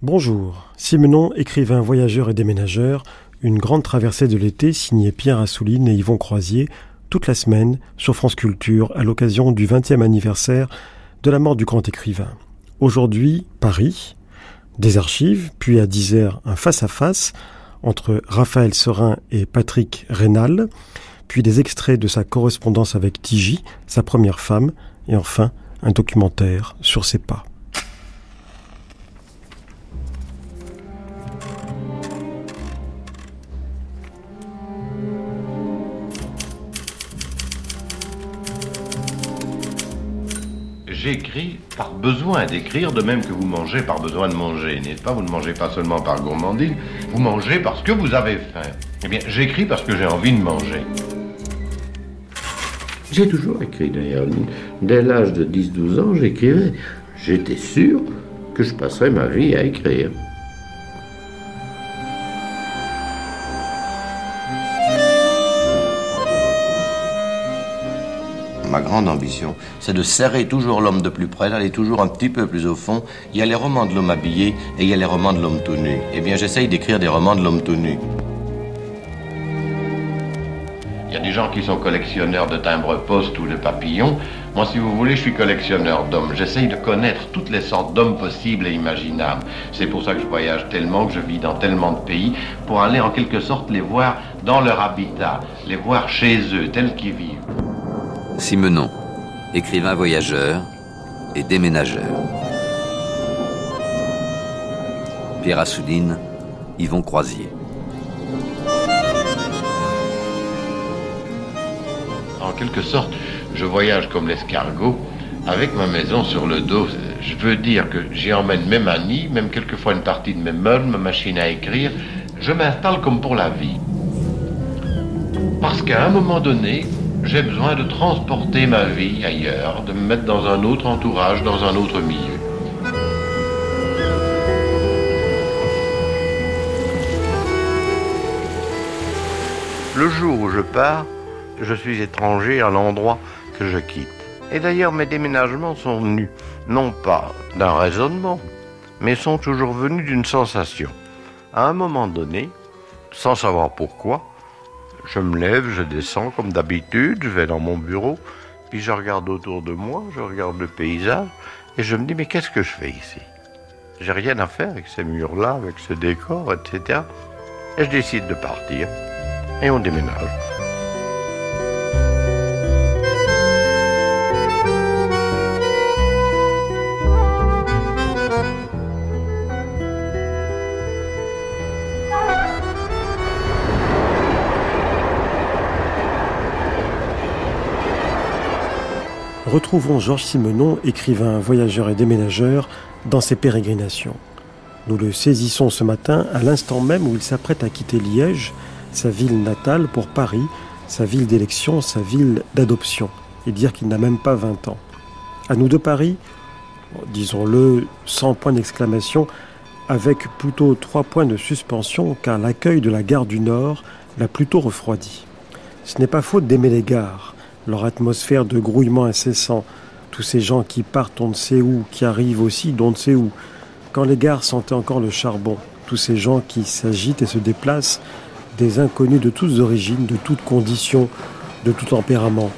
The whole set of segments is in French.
Bonjour, Simenon, écrivain, voyageur et déménageur, une grande traversée de l'été signée Pierre Assouline et Yvon Croisier, toute la semaine sur France Culture à l'occasion du 20e anniversaire de la mort du grand écrivain. Aujourd'hui, Paris, des archives, puis à 10h un face-à-face entre Raphaël Serin et Patrick Rénal, puis des extraits de sa correspondance avec Tigi, sa première femme, et enfin un documentaire sur ses pas. J'écris par besoin d'écrire, de même que vous mangez par besoin de manger, n'est-ce pas? Vous ne mangez pas seulement par gourmandise, vous mangez parce que vous avez faim. Eh bien, j'écris parce que j'ai envie de manger. J'ai toujours écrit d'ailleurs. Dès l'âge de 10-12 ans, j'écrivais. J'étais sûr que je passerais ma vie à écrire. Ma grande ambition, c'est de serrer toujours l'homme de plus près, d'aller toujours un petit peu plus au fond. Il y a les romans de l'homme habillé et il y a les romans de l'homme tout nu. Eh bien, j'essaye d'écrire des romans de l'homme tout nu. Il y a des gens qui sont collectionneurs de timbres-poste ou de papillons. Moi, si vous voulez, je suis collectionneur d'hommes. J'essaye de connaître toutes les sortes d'hommes possibles et imaginables. C'est pour ça que je voyage tellement, que je vis dans tellement de pays, pour aller en quelque sorte les voir dans leur habitat, les voir chez eux, tels qu'ils vivent. Simenon, écrivain voyageur et déménageur. Pierre Assouline, Yvon Croisier. En quelque sorte, je voyage comme l'escargot, avec ma maison sur le dos. Je veux dire que j'y emmène même un nid, même quelquefois une partie de mes meubles, ma machine à écrire. Je m'installe comme pour la vie. Parce qu'à un moment donné, j'ai besoin de transporter ma vie ailleurs, de me mettre dans un autre entourage, dans un autre milieu. Le jour où je pars, je suis étranger à l'endroit que je quitte. Et d'ailleurs, mes déménagements sont venus, non pas d'un raisonnement, mais sont toujours venus d'une sensation. À un moment donné, sans savoir pourquoi, je me lève, je descends comme d'habitude, je vais dans mon bureau, puis je regarde autour de moi, je regarde le paysage, et je me dis, mais qu'est-ce que je fais ici? J'ai rien à faire avec ces murs-là, avec ce décor, etc. Et je décide de partir, et on déménage. Retrouvons Georges Simenon, écrivain, voyageur et déménageur, dans ses pérégrinations. Nous le saisissons ce matin à l'instant même où il s'apprête à quitter Liège, sa ville natale, pour Paris, sa ville d'élection, sa ville d'adoption, et dire qu'il n'a même pas 20 ans. À nous de Paris, disons-le sans point d'exclamation, avec plutôt trois points de suspension, car l'accueil de la gare du Nord l'a plutôt refroidi. Ce n'est pas faute d'aimer les gares leur atmosphère de grouillement incessant, tous ces gens qui partent on ne sait où, qui arrivent aussi d'on ne sait où, quand les gares sentaient encore le charbon, tous ces gens qui s'agitent et se déplacent, des inconnus de toutes origines, de toutes conditions, de tout tempérament,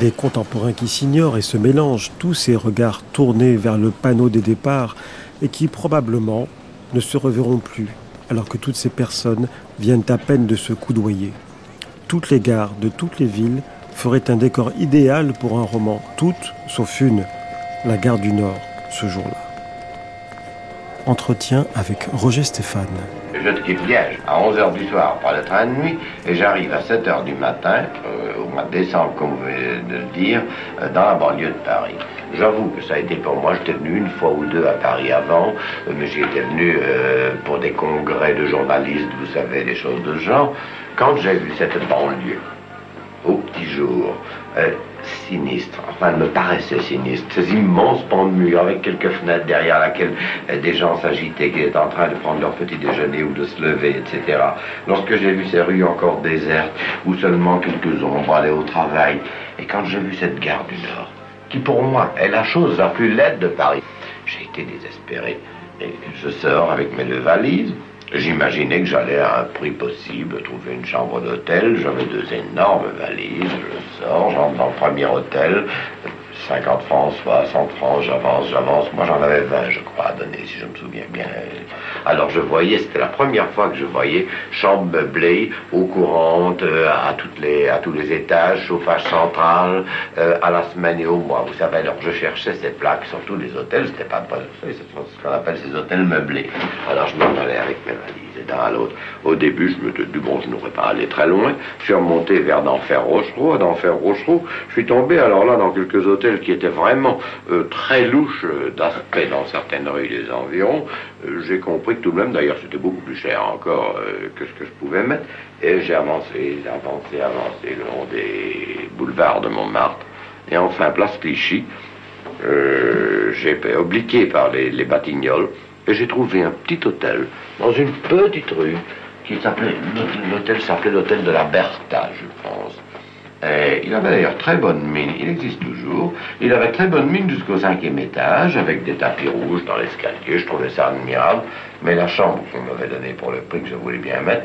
des contemporains qui s'ignorent et se mélangent, tous ces regards tournés vers le panneau des départs et qui probablement ne se reverront plus, alors que toutes ces personnes viennent à peine de se coudoyer. Toutes les gares de toutes les villes ferait un décor idéal pour un roman, toutes sauf une, La gare du Nord, ce jour-là. Entretien avec Roger Stéphane. Je quitte Liège à 11h du soir par le train de nuit et j'arrive à 7h du matin, euh, au mois de décembre, comme vous venez de le dire, euh, dans la banlieue de Paris. J'avoue que ça a été pour moi, j'étais venu une fois ou deux à Paris avant, euh, mais j'y étais venu pour des congrès de journalistes, vous savez, des choses de ce genre. Quand j'ai vu cette banlieue, au petit jour, sinistre, enfin elle me paraissait sinistre, ces immenses pans de mur avec quelques fenêtres derrière laquelle euh, des gens s'agitaient, qui étaient en train de prendre leur petit déjeuner ou de se lever, etc. Lorsque j'ai vu ces rues encore désertes, où seulement quelques ombres allaient au travail, et quand j'ai vu cette gare du Nord, qui pour moi est la chose la plus laide de Paris, j'ai été désespéré. Et je sors avec mes deux valises. J'imaginais que j'allais à un prix possible trouver une chambre d'hôtel. J'avais deux énormes valises. Je sors, j'entre dans le premier hôtel. 50 francs, 60 francs, j'avance, j'avance. Moi, j'en avais 20, je crois, à donner, si je me souviens bien. Alors, je voyais, c'était la première fois que je voyais chambre meublée, eau courante, euh, à, les, à tous les étages, chauffage central, euh, à la semaine et au mois. Vous savez, alors, je cherchais ces plaques sur tous les hôtels. C'était pas, pas c'est ce qu'on appelle ces hôtels meublés. Alors, je m'en allais avec mes valises d'un à l'autre. Au début, je me dit, bon, je n'aurais pas allé très loin. Je suis remonté vers d'Enfer Rochereau. d'Enfer Rochereau, je suis tombé alors là dans quelques hôtels qui étaient vraiment euh, très louches euh, d'aspect dans certaines rues des environs. Euh, j'ai compris que tout de même, d'ailleurs, c'était beaucoup plus cher encore que ce que je pouvais mettre. Et j'ai avancé, avancé, avancé le long des boulevards de Montmartre. Et enfin, place Clichy. j'ai obliqué par les, les Batignolles et j'ai trouvé un petit hôtel dans une petite rue qui s'appelait, l'hôtel s'appelait l'hôtel de la Bertha, je pense. Et il avait d'ailleurs très bonne mine, il existe toujours. Il avait très bonne mine jusqu'au cinquième étage, avec des tapis rouges dans l'escalier. Je trouvais ça admirable. Mais la chambre qu'on m'avait donnée pour le prix que je voulais bien mettre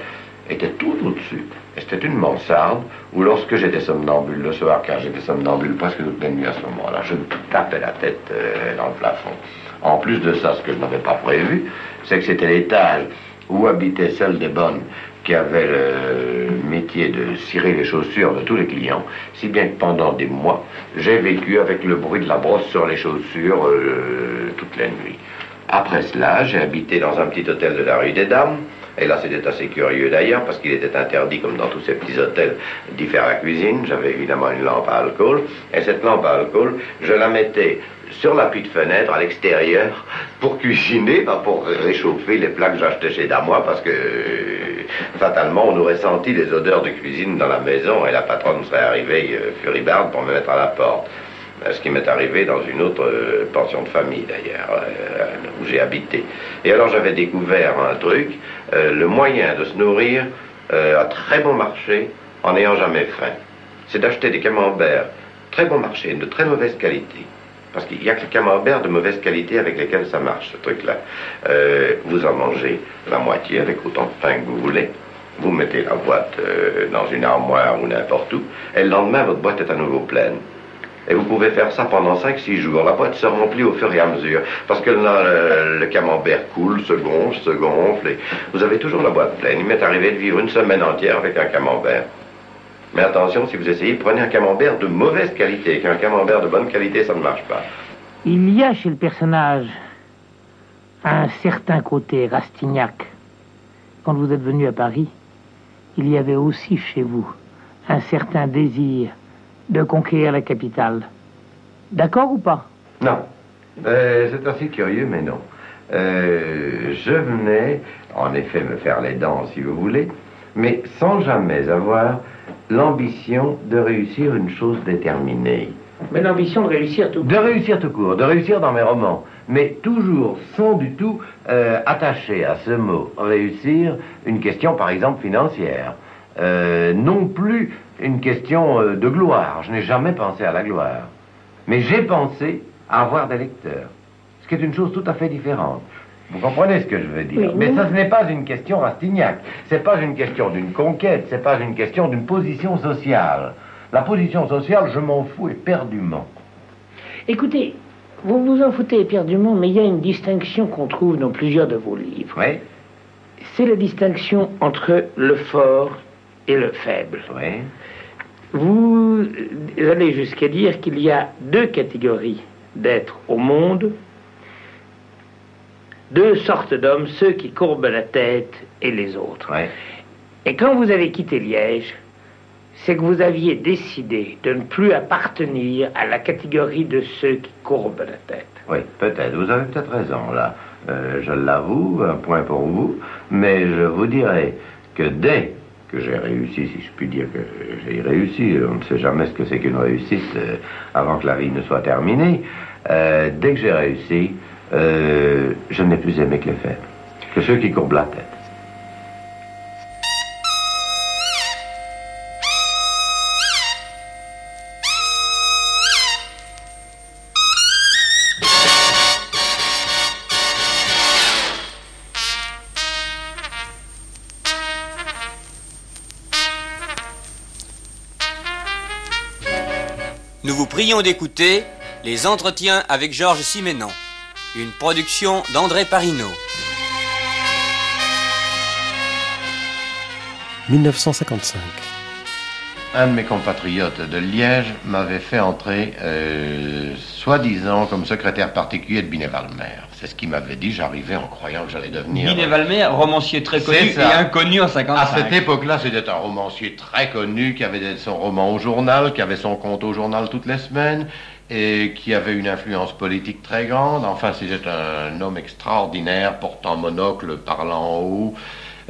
était tout au-dessus. Et c'était une mansarde où, lorsque j'étais somnambule le soir, car j'étais somnambule presque toute la nuit à ce moment-là, je me tapais la tête euh, dans le plafond. En plus de ça, ce que je n'avais pas prévu, c'est que c'était l'étage où habitait celle des bonnes qui avait le métier de cirer les chaussures de tous les clients, si bien que pendant des mois, j'ai vécu avec le bruit de la brosse sur les chaussures euh, toute la nuit. Après cela, j'ai habité dans un petit hôtel de la rue des Dames, et là, c'était assez curieux d'ailleurs, parce qu'il était interdit, comme dans tous ces petits hôtels, d'y faire la cuisine. J'avais évidemment une lampe à alcool. Et cette lampe à alcool, je la mettais sur la de fenêtre à l'extérieur pour cuisiner, pour réchauffer les plats que j'achetais chez Damois parce que fatalement on aurait senti les odeurs de cuisine dans la maison et la patronne serait arrivée euh, furibarde pour me mettre à la porte. Euh, ce qui m'est arrivé dans une autre euh, pension de famille d'ailleurs, où j'ai habité. Et alors j'avais découvert un truc, le moyen de se nourrir à très bon marché en n'ayant jamais faim. C'est d'acheter des camemberts très bon marché, de très mauvaise qualité. Parce qu'il n'y a que les camemberts de mauvaise qualité avec lesquels ça marche, ce truc-là. Euh, vous en mangez la moitié avec autant de pain que vous voulez. Vous mettez la boîte euh, dans une armoire ou n'importe où, et le lendemain, votre boîte est à nouveau pleine. Et vous pouvez faire ça pendant 5-6 jours. La boîte se remplit au fur et à mesure. Parce que le, le, camembert coule, se gonfle, se gonfle. Et vous avez toujours la boîte pleine. Il m'est arrivé de vivre une semaine entière avec un camembert. Mais attention, si vous essayez, prenez un camembert de mauvaise qualité, qu'un camembert de bonne qualité, ça ne marche pas. Il y a chez le personnage un certain côté Rastignac. Quand vous êtes venu à Paris, il y avait aussi chez vous un certain désir de conquérir la capitale. D'accord ou pas? Non. Euh, c'est assez curieux, mais non. Euh, je venais, en effet, me faire les dents, si vous voulez, mais sans jamais avoir l'ambition de réussir une chose déterminée. Mais l'ambition de réussir tout court. De réussir tout court, de réussir dans mes romans. Mais toujours sans du tout euh, attacher à ce mot réussir une question, par exemple, financière. Euh, non plus une question euh, de gloire. Je n'ai jamais pensé à la gloire. Mais j'ai pensé à avoir des lecteurs. Ce qui est une chose tout à fait différente. Vous comprenez ce que je veux dire Mais ça, ce n'est pas une question Rastignac. C'est pas une question d'une conquête. C'est pas une question d'une position sociale. La position sociale, je m'en fous éperdument. Écoutez, vous vous en foutez éperdument, mais il y a une distinction qu'on trouve dans plusieurs de vos livres. Oui. C'est la distinction entre le fort et le faible. Oui. Vous allez jusqu'à dire qu'il y a deux catégories d'êtres au monde deux sortes d'hommes, ceux qui courbent la tête et les autres. Et quand vous avez quitté Liège, c'est que vous aviez décidé de ne plus appartenir à la catégorie de ceux qui courbent la tête. Oui, peut-être. Vous avez peut-être raison là. Euh, je l'avoue, un point pour vous. Mais je vous dirais que dès que j'ai réussi, si je puis dire que j'ai réussi, on ne sait jamais ce que c'est qu'une réussite euh, avant que la vie ne soit terminée, euh, dès que j'ai réussi, euh, je n'ai plus aimé que les faibles, que ceux qui courbent la tête. Nous vous prions d'écouter les entretiens avec Georges Siménon une production d'André Parino. 1955. Un de mes compatriotes de Liège m'avait fait entrer, euh, soi-disant, comme secrétaire particulier de Binet-Valmer. C'est ce qu'il m'avait dit, j'arrivais en croyant que j'allais devenir... Binet-Valmer, romancier très connu et inconnu en 55. À cette époque-là, c'était un romancier très connu, qui avait son roman au journal, qui avait son compte au journal toutes les semaines, et qui avait une influence politique très grande. Enfin, c'était un homme extraordinaire, portant monocle, parlant haut.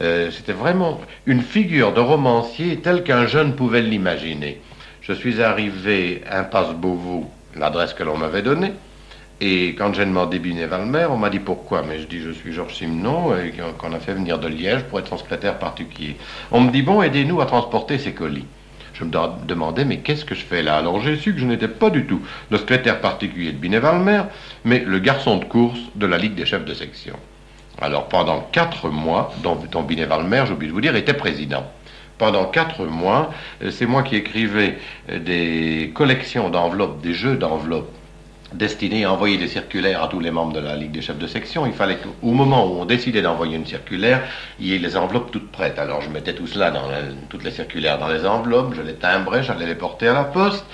Euh, c'était vraiment une figure de romancier telle qu'un jeune pouvait l'imaginer. Je suis arrivé impasse Beauvau, l'adresse que l'on m'avait donnée. Et quand j'ai demandé Binet-Valmer, on m'a dit pourquoi. Mais je dis, je suis Georges Simenon, et qu'on a fait venir de Liège pour être son secrétaire particulier. On me dit, bon, aidez-nous à transporter ces colis. Je me de- demandais, mais qu'est-ce que je fais là? Alors j'ai su que je n'étais pas du tout le secrétaire particulier de Binet-Valmer, mais le garçon de course de la Ligue des chefs de section. Alors pendant quatre mois, dont, dont Binet-Valmer, j'ai oublié de vous dire, était président. Pendant quatre mois, euh, c'est moi qui écrivais euh, des collections d'enveloppes, des jeux d'enveloppes destinés à envoyer des circulaires à tous les membres de la Ligue des chefs de section. Il fallait qu'au moment où on décidait d'envoyer une circulaire, il y ait les enveloppes toutes prêtes. Alors je mettais tout cela dans toutes les circulaires dans les enveloppes, je les timbrais, j'allais les porter à la poste.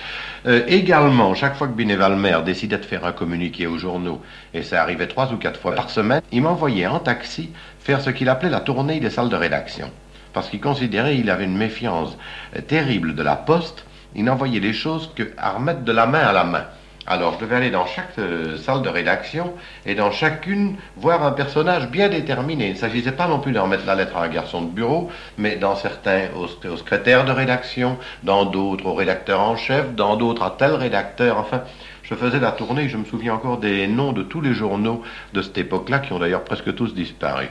Euh, également, chaque fois que Binet Valmer décidait de faire un communiqué aux journaux, et ça arrivait trois ou quatre fois par semaine, il m'envoyait en taxi faire ce qu'il appelait la tournée des salles de rédaction. Parce qu'il considérait qu'il avait une méfiance euh, terrible de la poste, il n'envoyait les choses que à remettre de la main à la main. Alors je devais aller dans chaque euh, salle de rédaction et dans chacune voir un personnage bien déterminé. Il ne s'agissait pas non plus de remettre la lettre à un garçon de bureau, mais dans certains au, au secrétaire de rédaction, dans d'autres au rédacteur en chef, dans d'autres à tel rédacteur. Enfin, je faisais la tournée et je me souviens encore des noms de tous les journaux de cette époque-là qui ont d'ailleurs presque tous disparu.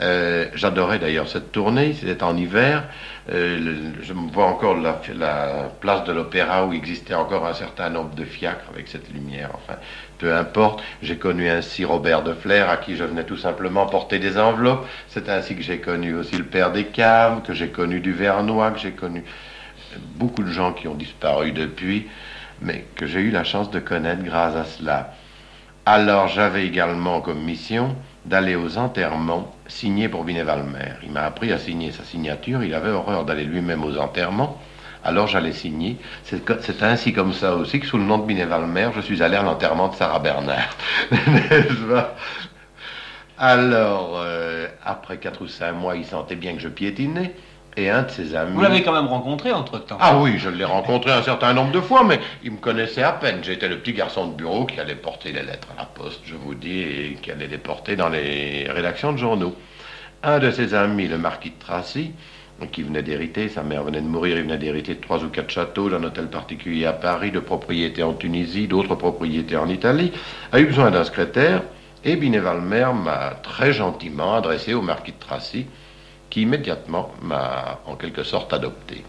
Euh, J'adorais d'ailleurs cette tournée, c'était en hiver. Euh, je me vois encore la, la place de l'opéra où existait encore un certain nombre de fiacres avec cette lumière. Enfin, peu importe. J'ai connu ainsi Robert de Flair à qui je venais tout simplement porter des enveloppes. C'est ainsi que j'ai connu aussi le père des caves, que j'ai connu du Vernois, que j'ai connu beaucoup de gens qui ont disparu depuis, mais que j'ai eu la chance de connaître grâce à cela. Alors j'avais également comme mission d'aller aux enterrements signés pour Binet-Valmer. Il m'a appris à signer sa signature, il avait horreur d'aller lui-même aux enterrements, alors j'allais signer. C'est ainsi comme ça aussi que sous le nom de Binet-Valmer, je suis allé à l'enterrement de Sarah Bernard. N'est-ce pas? Alors, euh, après quatre ou cinq mois, il sentait bien que je piétinais, et un de ses amis... Vous l'avez quand même rencontré entre-temps. Ah oui, je l'ai rencontré un certain nombre de fois, mais il me connaissait à peine. J'étais le petit garçon de bureau qui allait porter les lettres à la poste, je vous dis, et qui allait les porter dans les rédactions de journaux. Un de ses amis, le marquis de Tracy, qui venait d'hériter, sa mère venait de mourir, il venait d'hériter de trois ou quatre châteaux, d'un hôtel particulier à Paris, de propriétés en Tunisie, d'autres propriétés en Italie, a eu besoin d'un secrétaire, et Binet-Valmer m'a très gentiment adressé au marquis de Tracy, qui immédiatement m'a en quelque sorte adopté.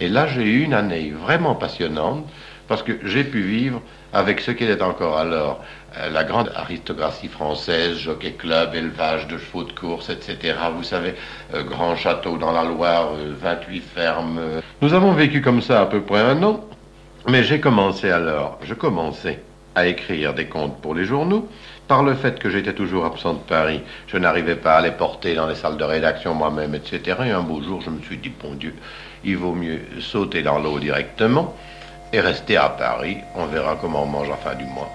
Et là, j'ai eu une année vraiment passionnante parce que j'ai pu vivre avec ce qu'était encore alors euh, la grande aristocratie française, jockey club, élevage de chevaux de course, etc. Vous savez, euh, grand château dans la Loire, euh, 28 fermes. euh. Nous avons vécu comme ça à peu près un an, mais j'ai commencé alors, je commençais à écrire des contes pour les journaux. Par le fait que j'étais toujours absent de Paris, je n'arrivais pas à les porter dans les salles de rédaction moi-même, etc. Et un beau jour, je me suis dit, bon Dieu, il vaut mieux sauter dans l'eau directement et rester à Paris. On verra comment on mange la fin du mois.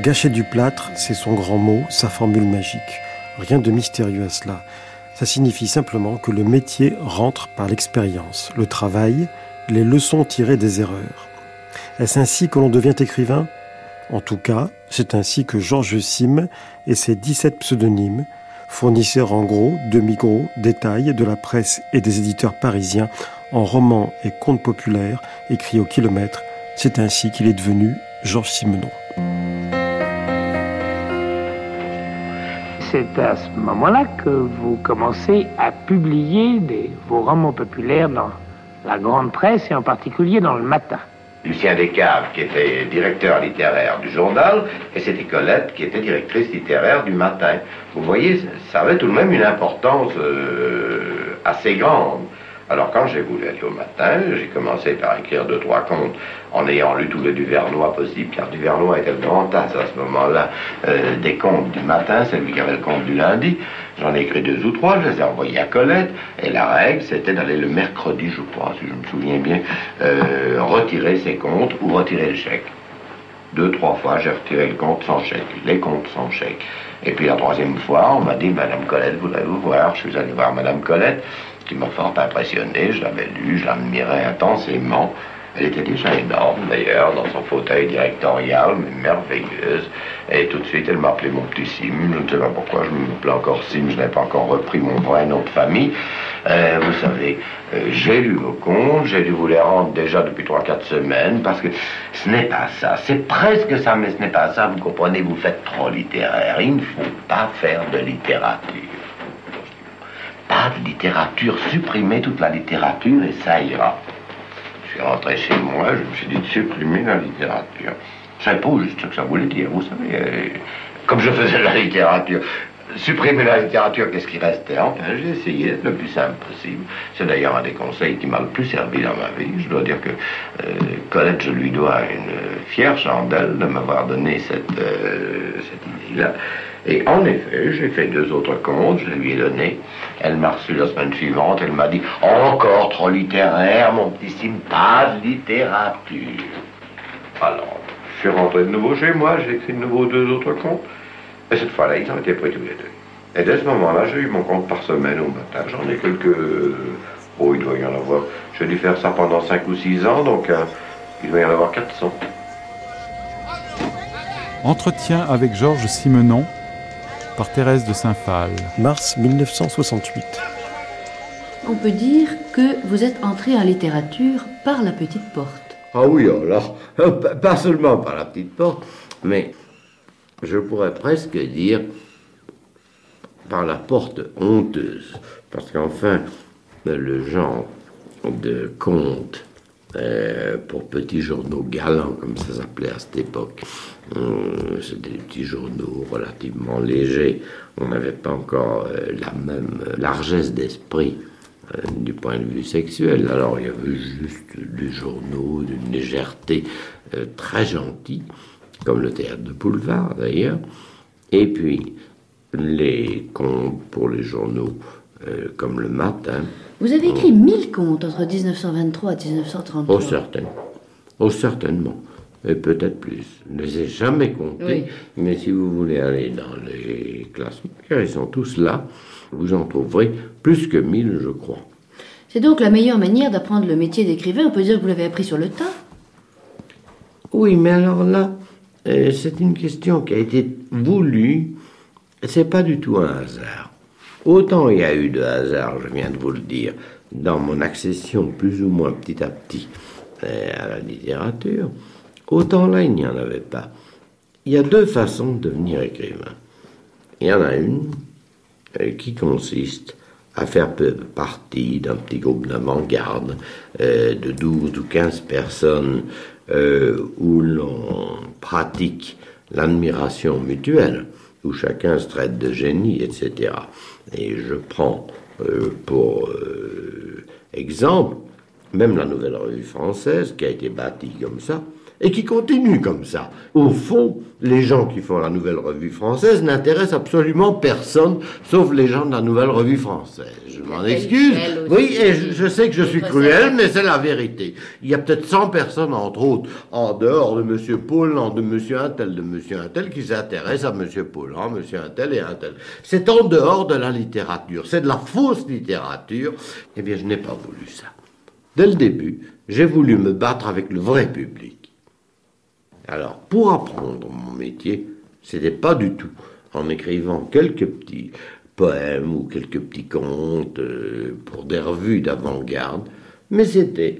Gâcher du plâtre, c'est son grand mot, sa formule magique. Rien de mystérieux à cela. Ça signifie simplement que le métier rentre par l'expérience, le travail, les leçons tirées des erreurs. Est-ce ainsi que l'on devient écrivain? En tout cas, c'est ainsi que Georges Sim et ses 17 pseudonymes, fournisseurs en gros, demi-gros, détails de la presse et des éditeurs parisiens en romans et contes populaires écrits au kilomètre, c'est ainsi qu'il est devenu Georges Simenon. C'est à ce moment-là que vous commencez à publier vos romans populaires dans la grande presse et en particulier dans le matin. Lucien Descaves, qui était directeur littéraire du journal, et c'était Colette, qui était directrice littéraire du matin. Vous voyez, ça avait tout de même une importance euh, assez grande. Alors quand j'ai voulu aller au matin, j'ai commencé par écrire deux, trois contes en ayant lu tout le Duvernois possible, car Duvernois était le grand as à ce moment-là euh, des contes du matin, c'est lui qui avait le conte du lundi. J'en ai écrit deux ou trois, je les ai envoyés à Colette, et la règle c'était d'aller le mercredi, je crois, si je me souviens bien, euh, retirer ses comptes ou retirer le chèque. Deux, trois fois, j'ai retiré le compte sans chèque, les comptes sans chèque. Et puis la troisième fois, on m'a dit, Madame Colette, voudrez vous voir? Je suis allé voir Madame Colette qui m'a fort impressionné. Je l'avais lu, je l'admirais intensément. Elle était déjà énorme d'ailleurs, dans son fauteuil directorial, mais merveilleuse. Et tout de suite, elle m'a appelé mon petit Sim. Je ne sais pas pourquoi je m'appelais encore Sim, je n'ai pas encore repris mon vrai nom de famille. Euh, vous savez, euh, j'ai lu vos contes, j'ai dû vous les rendre déjà depuis 3-4 semaines, parce que ce n'est pas ça. C'est presque ça, mais ce n'est pas ça. Vous comprenez, vous faites trop littéraire. Il ne faut pas faire de littérature pas de littérature, supprimer toute la littérature et ça ira. Je suis rentré chez moi, je me suis dit de supprimer la littérature. Savais pas juste ce que ça voulait dire, vous savez, euh, comme je faisais la littérature. Supprimer la littérature, qu'est-ce qui restait? Enfin, j'ai essayé le plus simple possible. C'est d'ailleurs un des conseils qui m'a le plus servi dans ma vie. Je dois dire que euh, Colette, je lui dois une fière chandelle de m'avoir donné cette, euh, cette idée-là. Et en effet, j'ai fait deux autres contes, je lui ai donné. Elle m'a reçu la semaine suivante, elle m'a dit Encore trop littéraire, mon petit Sim, pas de littérature. Alors, je suis rentré de nouveau chez moi, j'ai écrit de nouveau deux autres contes. Et cette fois-là, ils ont été pris tous les deux. Et dès ce moment-là, j'ai eu mon compte par semaine au matin. J'en ai quelques. Oh, il doit y en avoir. J'ai dû faire ça pendant cinq ou six ans, donc euh, il doit y en avoir 400. Entretien avec Georges Simenon par Thérèse de Saint-Phal. Mars 1968. On peut dire que vous êtes entré en littérature par la petite porte. Ah oui, alors, pas seulement par la petite porte, mais je pourrais presque dire par la porte honteuse. Parce qu'enfin, le genre de conte euh, pour petits journaux galants, comme ça s'appelait à cette époque. Euh, C'était des petits journaux relativement légers. On n'avait pas encore euh, la même largesse d'esprit du point de vue sexuel. Alors il y avait juste des journaux d'une légèreté très gentille, comme le théâtre de Boulevard d'ailleurs. Et puis pour les journaux comme le matin. Vous avez écrit mille contes entre 1923 et 1933. Oh, certainement. Oh, certainement. Et peut-être plus. Je ne les ai jamais comptés. Mais si vous voulez aller dans les classements, ils sont tous là, vous en trouverez plus que mille, je crois. C'est donc la meilleure manière d'apprendre le métier d'écrivain. On peut dire que vous l'avez appris sur le tas. Oui, mais alors là, euh, c'est une question qui a été voulue. C'est pas du tout un hasard. Autant il y a eu de hasard, je viens de vous le dire, dans mon accession plus ou moins petit à petit euh, à la littérature, autant là il n'y en avait pas. Il y a deux façons de devenir écrivain. Il y en a une euh, qui consiste à faire partie d'un petit groupe d'avant-garde euh, de 12 ou 15 personnes où l'on pratique l'admiration mutuelle, où chacun se traite de génie, etc. Et je prends euh, pour euh, exemple même la Nouvelle Revue Française, qui a été bâtie comme ça, et qui continue comme ça. Au fond, les gens qui font la Nouvelle Revue Française n'intéressent absolument personne, sauf les gens de la Nouvelle Revue Française. Je m'en excuse. Oui, et je, sais que je suis cruel, mais c'est la vérité. Il y a peut-être 100 personnes, entre autres, en dehors de M. Paulan, de M. Intel, de M. Intel, qui s'intéressent à M. Paulan, M. Intel et Intel. C'est en dehors de la littérature. C'est de la fausse littérature. Eh bien, je n'ai pas voulu ça. Dès le début, j'ai voulu me battre avec le vrai public. Alors, pour apprendre mon métier, c'était pas du tout en écrivant quelques petits poèmes ou quelques petits contes euh, pour des revues d'avant-garde, mais c'était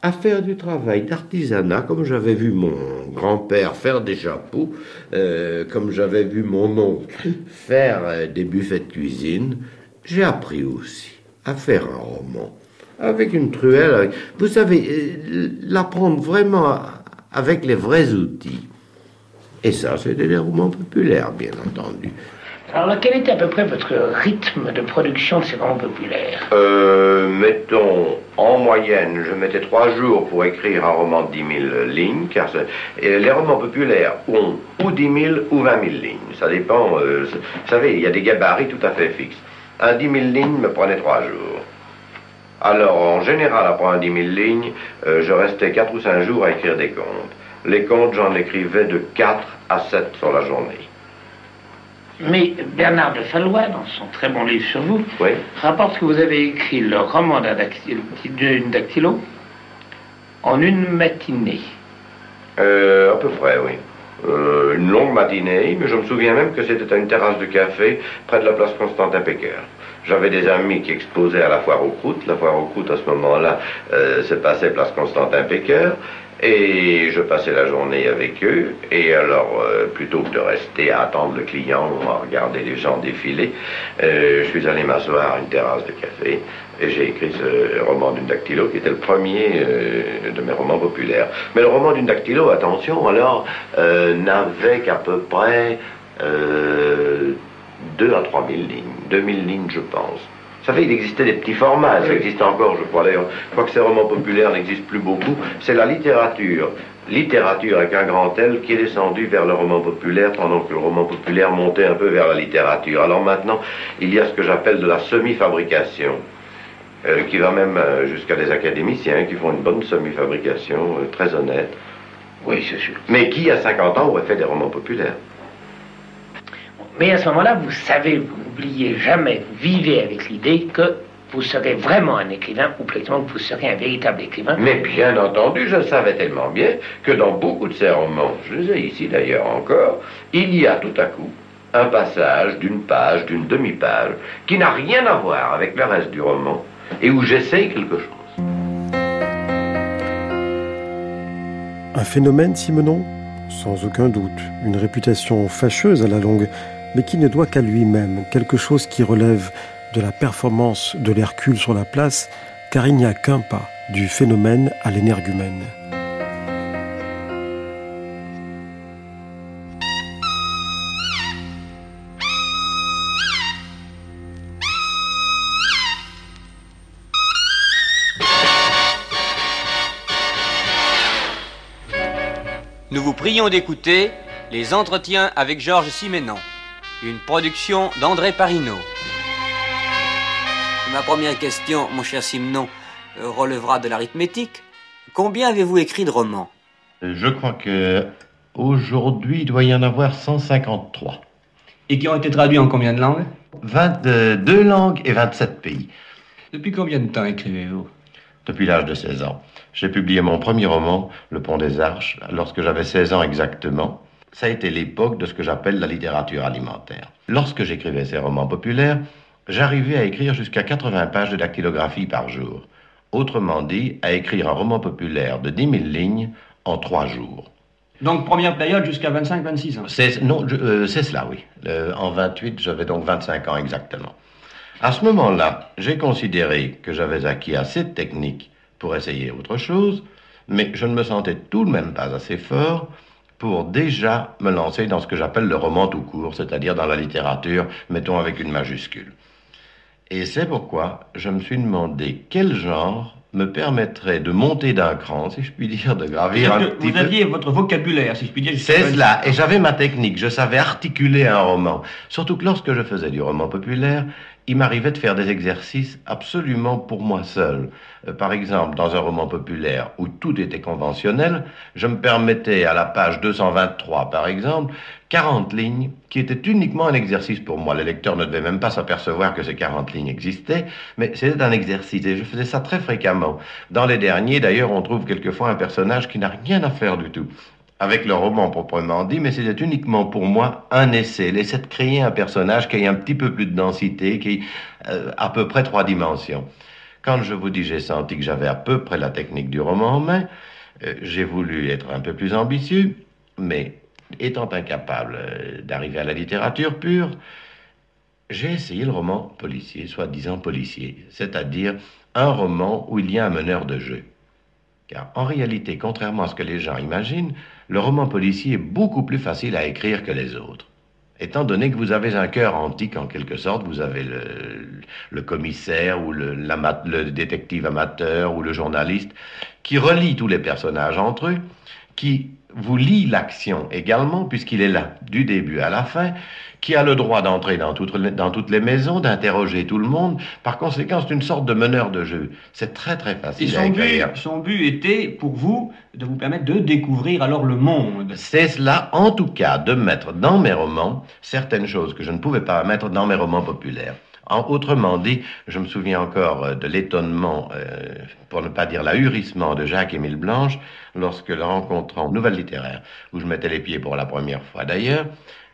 à faire du travail d'artisanat, comme j'avais vu mon grand-père faire des chapeaux, euh, comme j'avais vu mon oncle faire euh, des buffets de cuisine, j'ai appris aussi à faire un roman avec une truelle. avec- Vous savez, l'apprendre vraiment avec les vrais outils. Et ça, c'était des romans populaires, bien entendu. Alors, quel était à peu près votre rythme de production de ces romans populaires Euh, mettons, en moyenne, je mettais trois jours pour écrire un roman de 10 000 lignes, car c'est- et les romans populaires ont ou 10 000 ou 20 000 lignes. Ça dépend, euh, c'est- vous savez, il y a des gabarits tout à fait fixes. Un 10 000 lignes me prenait trois jours. Alors, en général, après un 10 000 lignes, euh, je restais 4 ou 5 jours à écrire des contes. Les contes, j'en écrivais de 4 à 7 sur la journée. Mais Bernard de Fallois, dans son très bon livre sur vous, Oui. rapporte que vous avez écrit le roman d'un dactylo, en une matinée. Euh, à peu près, oui. Euh, une longue matinée, mais je me souviens même que c'était à une terrasse de café près de la place Constantin Pecker. J'avais des amis qui exposaient à la foire aux croûtes. La foire aux croûtes, à ce moment-là, euh, se passait place Constantin Pecker. Et je passais la journée avec eux. Et alors, euh, plutôt que de rester à attendre le client ou à regarder les gens défiler, euh, je suis allé m'asseoir à une terrasse de café. Et j'ai écrit ce roman d'une dactylo qui était le premier de mes romans populaires. Mais le roman d'une dactylo, attention, alors, n'avait qu'à peu près 2 à 3 000 lignes. 2 000 lignes, je pense. Vous savez, il existait des petits formats, ça existe encore, je crois d'ailleurs. Je crois que ces romans populaires n'existent plus beaucoup. C'est la littérature, littérature avec un grand L, qui est descendue vers le roman populaire, pendant que le roman populaire montait un peu vers la littérature. Alors maintenant, il y a ce que j'appelle de la semi-fabrication. euh, qui va même euh, jusqu'à des académiciens qui font une bonne semi-fabrication, euh, très honnête. Oui, c'est sûr. Mais qui, à 50 ans, aurait fait des romans populaires? Mais à ce moment-là, vous savez, vous n'oubliez jamais, vous vivez avec l'idée que vous serez vraiment un écrivain, ou plutôt que vous serez un véritable écrivain. Mais bien entendu, je le savais tellement bien que dans beaucoup de ces romans, je les ai ici d'ailleurs encore, il y a tout à coup un passage d'une page, d'une demi-page, qui n'a rien à voir avec le reste du roman, et où j'essaye quelque chose. Un phénomène, Simenon? Sans aucun doute. Une réputation fâcheuse à la longue, mais qui ne doit qu'à lui-même, quelque chose qui relève de la performance de l'Hercule sur la place, car il n'y a qu'un pas du phénomène à l'énergumène. Nous vous prions d'écouter les entretiens avec Georges Siménon, une production d'André Parino. Ma première question, mon cher Simenon, euh, relèvera de l'arithmétique. Combien avez-vous écrit de romans? Je crois que aujourd'hui, il doit y en avoir 153. Et qui ont été traduits en combien de langues? 22 langues et 27 pays. Depuis combien de temps écrivez-vous? Depuis l'âge de 16 ans. J'ai publié mon premier roman, Le Pont des Arches, lorsque j'avais 16 ans exactement. Ça a été l'époque de ce que j'appelle la littérature alimentaire. Lorsque j'écrivais ces romans populaires, j'arrivais à écrire jusqu'à 80 pages de dactylographie par jour. Autrement dit, à écrire un roman populaire de 10 000 lignes en trois jours. Donc première période jusqu'à 25-26 ans. C'est, non, euh, c'est cela, oui. Euh, en 28, j'avais donc 25 ans exactement. À ce moment-là, j'ai considéré que j'avais acquis assez de technique pour essayer autre chose, mais je ne me sentais tout de même pas assez fort pour déjà me lancer dans ce que j'appelle le roman tout court, c'est-à-dire dans la littérature, mettons avec une majuscule. Et c'est pourquoi je me suis demandé quel genre me permettrait de monter d'un cran, si je puis dire, de gravir un petit Vous peu. aviez votre vocabulaire, si je puis dire. C'est 25 cela, et j'avais ma technique, je savais articuler un roman. Surtout que lorsque je faisais du roman populaire, il m'arrivait de faire des exercices absolument pour moi seul. Euh, Par exemple, dans un roman populaire où tout était conventionnel, je me permettais à la page 223, par exemple, 40 lignes qui étaient uniquement un exercice pour moi. Les lecteurs ne devaient même pas s'apercevoir que ces 40 lignes existaient, mais c'était un exercice et je faisais ça très fréquemment. Dans les derniers, d'ailleurs, on trouve quelquefois un personnage qui n'a rien à faire du tout avec le roman proprement dit, mais c'était uniquement pour moi un essai, l'essai de créer un personnage qui ait un petit peu plus de densité, qui ait euh, à peu près trois dimensions. Quand je vous dis j'ai senti que j'avais à peu près la technique du roman en main, euh, j'ai voulu être un peu plus ambitieux, mais étant incapable euh, d'arriver à la littérature pure, j'ai essayé le roman policier, soi-disant policier, c'est-à-dire un roman où il y a un meneur de jeu. Car en réalité, contrairement à ce que les gens imaginent, le roman policier est beaucoup plus facile à écrire que les autres. Étant donné que vous avez un cœur antique en quelque sorte, vous avez le, commissaire ou le détective amateur ou le journaliste qui relie tous les personnages entre eux, qui vous lit l'action également, puisqu'il est là, du début à la fin, qui a le droit d'entrer dans, dans, toutes les maisons, d'interroger tout le monde. Par conséquent, c'est une sorte de meneur de jeu. C'est très très facile Et son à. But, son but était, pour vous, de vous permettre de découvrir alors le monde. C'est cela, en tout cas, de mettre dans mes romans certaines choses que je ne pouvais pas mettre dans mes romans populaires. En, autrement dit, je me souviens encore euh, de l'étonnement, euh, pour ne pas dire l'ahurissement de Jacques-Émile Blanche lorsque le rencontrant Nouvelle littéraire, où je mettais les pieds pour la première fois d'ailleurs,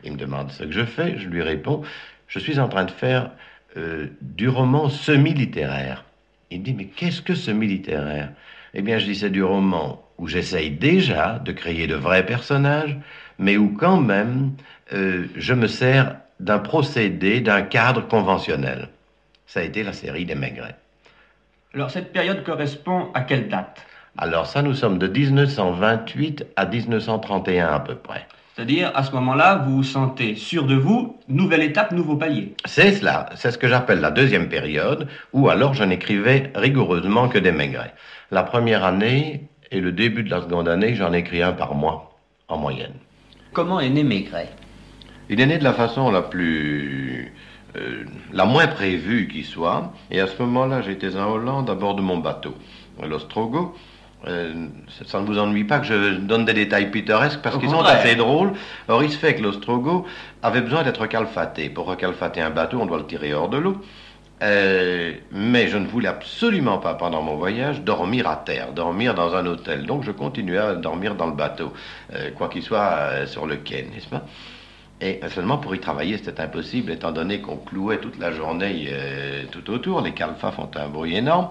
il me demande ce que je fais, je lui réponds, je suis en train de faire euh, du roman semi-littéraire. Il me dit, mais qu'est-ce que semi-littéraire? Eh bien, je dis, c'est du roman où j'essaye déjà de créer de vrais personnages, mais où quand même je me sers d'un procédé, d'un cadre conventionnel. Ça a été la série des Maigrets. Alors cette période correspond à quelle date? Alors ça, nous sommes de 1928 à 1931 à peu près. C'est-à-dire, à ce moment-là, vous vous sentez sûr de vous, nouvelle étape, nouveau palier. C'est cela, c'est ce que j'appelle la deuxième période, où alors je n'écrivais rigoureusement que des Maigrets. La première année et le début de la seconde année, j'en écris un par mois, en moyenne. Comment est né Maigret? Il est né de la façon la plus... Euh, la moins prévue qui soit. Et à ce moment-là, j'étais en Hollande à bord de mon bateau, l'Ostrogo. Euh, ça ne vous ennuie pas que je donne des détails pittoresques parce qu'ils sont assez drôles. Or, il se fait que l'Ostrogo avait besoin d'être calfaté. Pour recalfater un bateau, on doit le tirer hors de l'eau. Euh, mais je ne voulais absolument pas, pendant mon voyage, dormir à terre, dormir dans un hôtel. Donc je continuais à dormir dans le bateau, quoi qu'il soit sur le quai, n'est-ce pas? Et seulement pour y travailler, c'était impossible, étant donné qu'on clouait toute la journée euh, tout autour. Les calfas font un bruit énorme.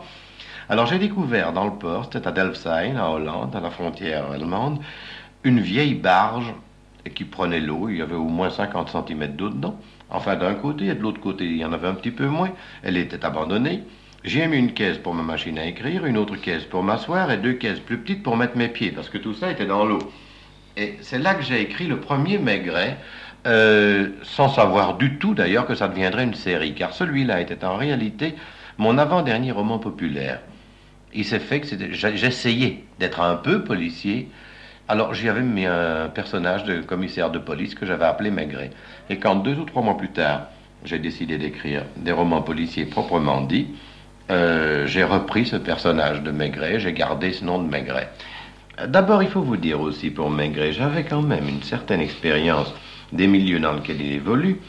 Alors j'ai découvert dans le port, c'était à Delfsheim, en Hollande, à la frontière allemande, une vieille barge qui prenait l'eau. Il y avait au moins 50 cm d'eau dedans. Enfin, d'un côté, et de l'autre côté, il y en avait un petit peu moins. Elle était abandonnée. J'ai mis une caisse pour ma machine à écrire, une autre caisse pour m'asseoir et deux caisses plus petites pour mettre mes pieds, parce que tout ça était dans l'eau. Et c'est là que j'ai écrit le premier Maigret, euh, sans savoir du tout d'ailleurs que ça deviendrait une série, car celui-là était en réalité mon avant-dernier roman populaire. Il s'est fait que j'essayais d'être un peu policier, alors j'y avais mis un personnage de commissaire de police que j'avais appelé Maigret. Et quand deux ou trois mois plus tard, j'ai décidé d'écrire des romans policiers proprement dits, euh, j'ai repris ce personnage de Maigret, j'ai gardé ce nom de Maigret. D'abord, il faut vous dire aussi pour Maigret, j'avais quand même une certaine expérience des milieux dans lesquels il évolue,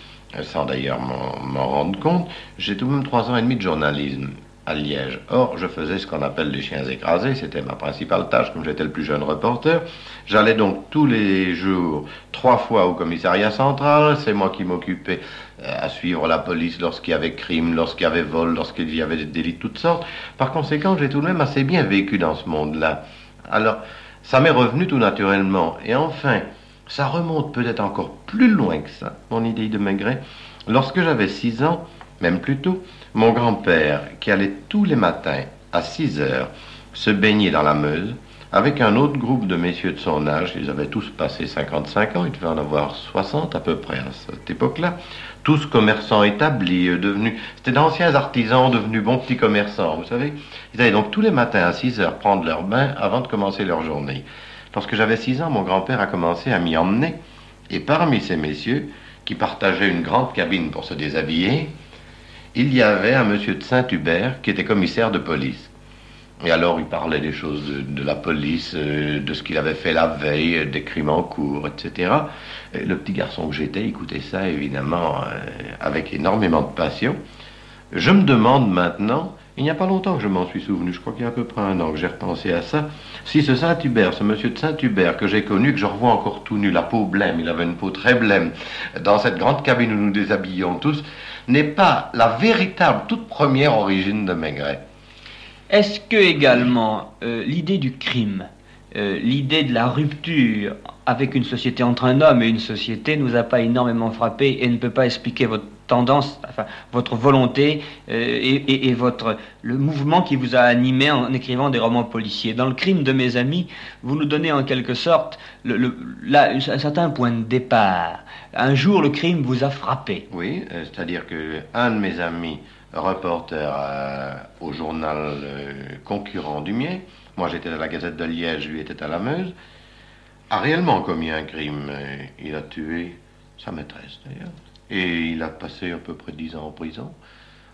sans d'ailleurs m'en rendre compte. J'ai tout de même trois ans et demi de journalisme à Liège. Or, je faisais ce qu'on appelle les chiens écrasés, c'était ma principale tâche, comme j'étais le plus jeune reporter. J'allais donc tous les jours, trois fois au commissariat central, c'est moi qui m'occupais euh, à suivre la police lorsqu'il y avait crime, lorsqu'il y avait vol, lorsqu'il y avait des délits de toutes sortes. Par conséquent, j'ai tout de même assez bien vécu dans ce monde-là. Alors, ça m'est revenu tout naturellement. Et enfin, ça remonte peut-être encore plus loin que ça, mon idée de Maigret. Lorsque j'avais six ans, même plus tôt, mon grand-père, qui allait tous les matins à 6 heures se baigner dans la Meuse, avec un autre groupe de messieurs de son âge, ils avaient tous passé 55 ans, ils devaient en avoir 60 à peu près à cette époque-là, tous commerçants établis, euh, devenus, c'était d'anciens artisans devenus bons petits commerçants, vous savez. Ils allaient donc tous les matins à 6 heures prendre leur bain avant de commencer leur journée. Lorsque j'avais 6 ans, mon grand-père a commencé à m'y emmener, et parmi ces messieurs, qui partageaient une grande cabine pour se déshabiller, il y avait un monsieur de Saint-Hubert qui était commissaire de police. Et alors il parlait des choses de, la police, euh, de ce qu'il avait fait la veille, euh, des crimes en cours, etc. Et le petit garçon que j'étais écoutait ça évidemment euh, avec énormément de passion. Je me demande maintenant, il n'y a pas longtemps que je m'en suis souvenu, je crois qu'il y a à peu près un an que j'ai repensé à ça, si ce Saint-Hubert, ce monsieur de Saint-Hubert que j'ai connu, que je revois encore tout nu, la peau blême, il avait une peau très blême, dans cette grande cabine où nous déshabillions tous, n'est pas la véritable toute première origine de Maigret. Est-ce que également euh, l'idée du crime, euh, l'idée de la rupture avec une société entre un homme et une société nous a pas énormément frappé et ne peut pas expliquer votre tendance, enfin, votre volonté euh, et, votre, le mouvement qui vous a animé en écrivant des romans policiers. Dans le crime de mes amis, vous nous donnez en quelque sorte le, un certain point de départ. Un jour, le crime vous a frappé. Oui, euh, c'est-à-dire que un de mes amis, reporter euh, au journal concurrent du mien, moi j'étais à la Gazette de Liège, lui était à la Meuse, a réellement commis un crime. Il a tué sa maîtresse d'ailleurs. Et il a passé à peu près dix ans en prison.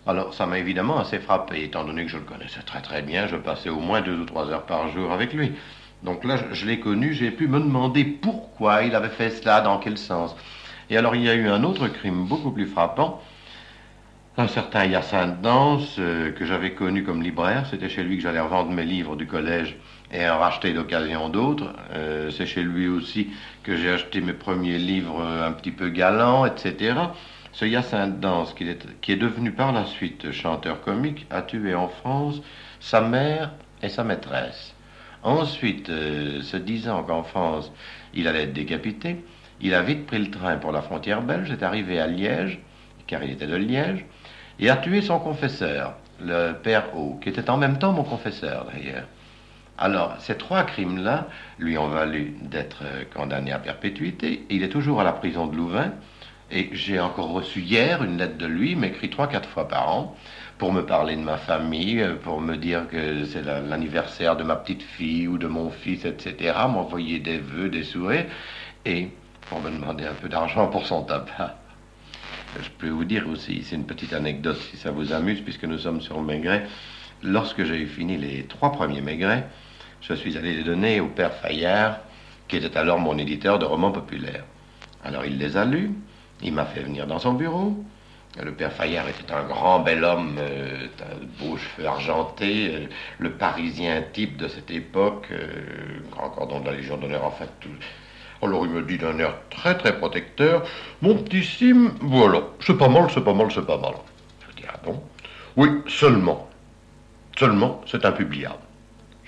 Alors, ça m'a évidemment assez frappé, étant donné que je le connaissais très très bien. Je passais au moins deux ou trois heures par jour avec lui. Donc là, je, l'ai connu, j'ai pu me demander pourquoi il avait fait cela, dans quel sens. Et alors, il y a eu un autre crime beaucoup plus frappant. Un certain Hyacinthe Danse, euh, que j'avais connu comme libraire, c'était chez lui que j'allais revendre mes livres du collège et en racheter d'occasion d'autres. Euh, c'est chez lui aussi que j'ai acheté mes premiers livres un petit peu galants, etc. Ce Hyacinthe Danse, qui est, qui est devenu par la suite chanteur comique, a tué en France sa mère et sa maîtresse. Ensuite, euh, se disant qu'en France, il allait être décapité, il a vite pris le train pour la frontière belge, est arrivé à Liège, car il était de Liège, et a tué son confesseur, le père O, qui était en même temps mon confesseur d'ailleurs. Alors, ces trois crimes-là lui ont valu d'être euh, condamné à perpétuité. Il est toujours à la prison de Louvain. Et j'ai encore reçu hier une lettre de lui, m'écrit trois, quatre fois par an, pour me parler de ma famille, euh, pour me dire que c'est l'anniversaire de ma petite fille ou de mon fils, etc., m'envoyer des vœux, des souhaits, et pour me demander un peu d'argent pour son tabac. Je peux vous dire aussi, c'est une petite anecdote si ça vous amuse, puisque nous sommes sur le Maigret. Lorsque j'ai fini les trois premiers Maigret, je suis allé les donner au père Fayard, qui était alors mon éditeur de romans populaires. Alors il les a lus, il m'a fait venir dans son bureau. Le père Fayard était un grand bel homme, euh, beaux cheveux argentés, euh, le parisien type de cette époque, euh, grand cordon de la Légion d'honneur, en fait. Tout. Alors il me dit d'un air très très protecteur, mon petit Sim, voilà, c'est pas mal, c'est pas mal, c'est pas mal. Je dis, ah bon? Oui, seulement. Seulement, c'est impubliable.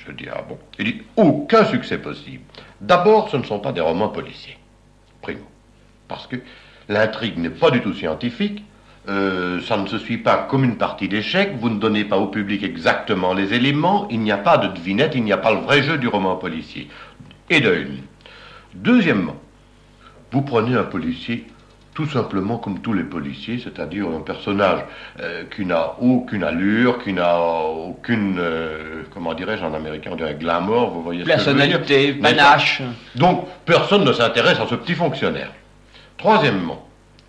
Je dis, ah bon Il dit, aucun succès possible. D'abord, ce ne sont pas des romans policiers. Primo. Parce que l'intrigue n'est pas du tout scientifique. Euh, ça ne se suit pas comme une partie d'échecs. Vous ne donnez pas au public exactement les éléments. Il n'y a pas de devinette. Il n'y a pas le vrai jeu du roman policier. Et de. Deuxièmement, vous prenez un policier tout simplement comme tous les policiers, c'est-à-dire un personnage euh, qui n'a aucune allure, qui n'a aucune, euh, comment dirais-je en américain, on dirait glamour, vous voyez Personnalité, panache. Donc, personne ne s'intéresse à ce petit fonctionnaire. Troisièmement,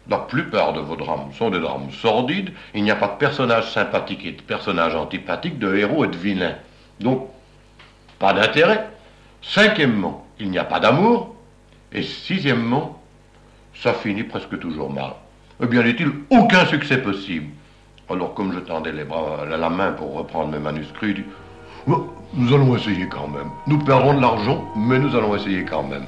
la plupart de vos drames sont des drames sordides, il n'y a pas de personnage sympathique et de personnage antipathique, de héros et de vilains. Donc, pas d'intérêt. Cinquièmement, il n'y a pas d'amour. Et sixièmement, ça finit presque toujours mal. Eh bien, n'est-il aucun succès possible? Alors, comme je tendais les bras, la main pour reprendre mes manuscrits, nous allons essayer quand même. Nous perdrons de l'argent, mais nous allons essayer quand même.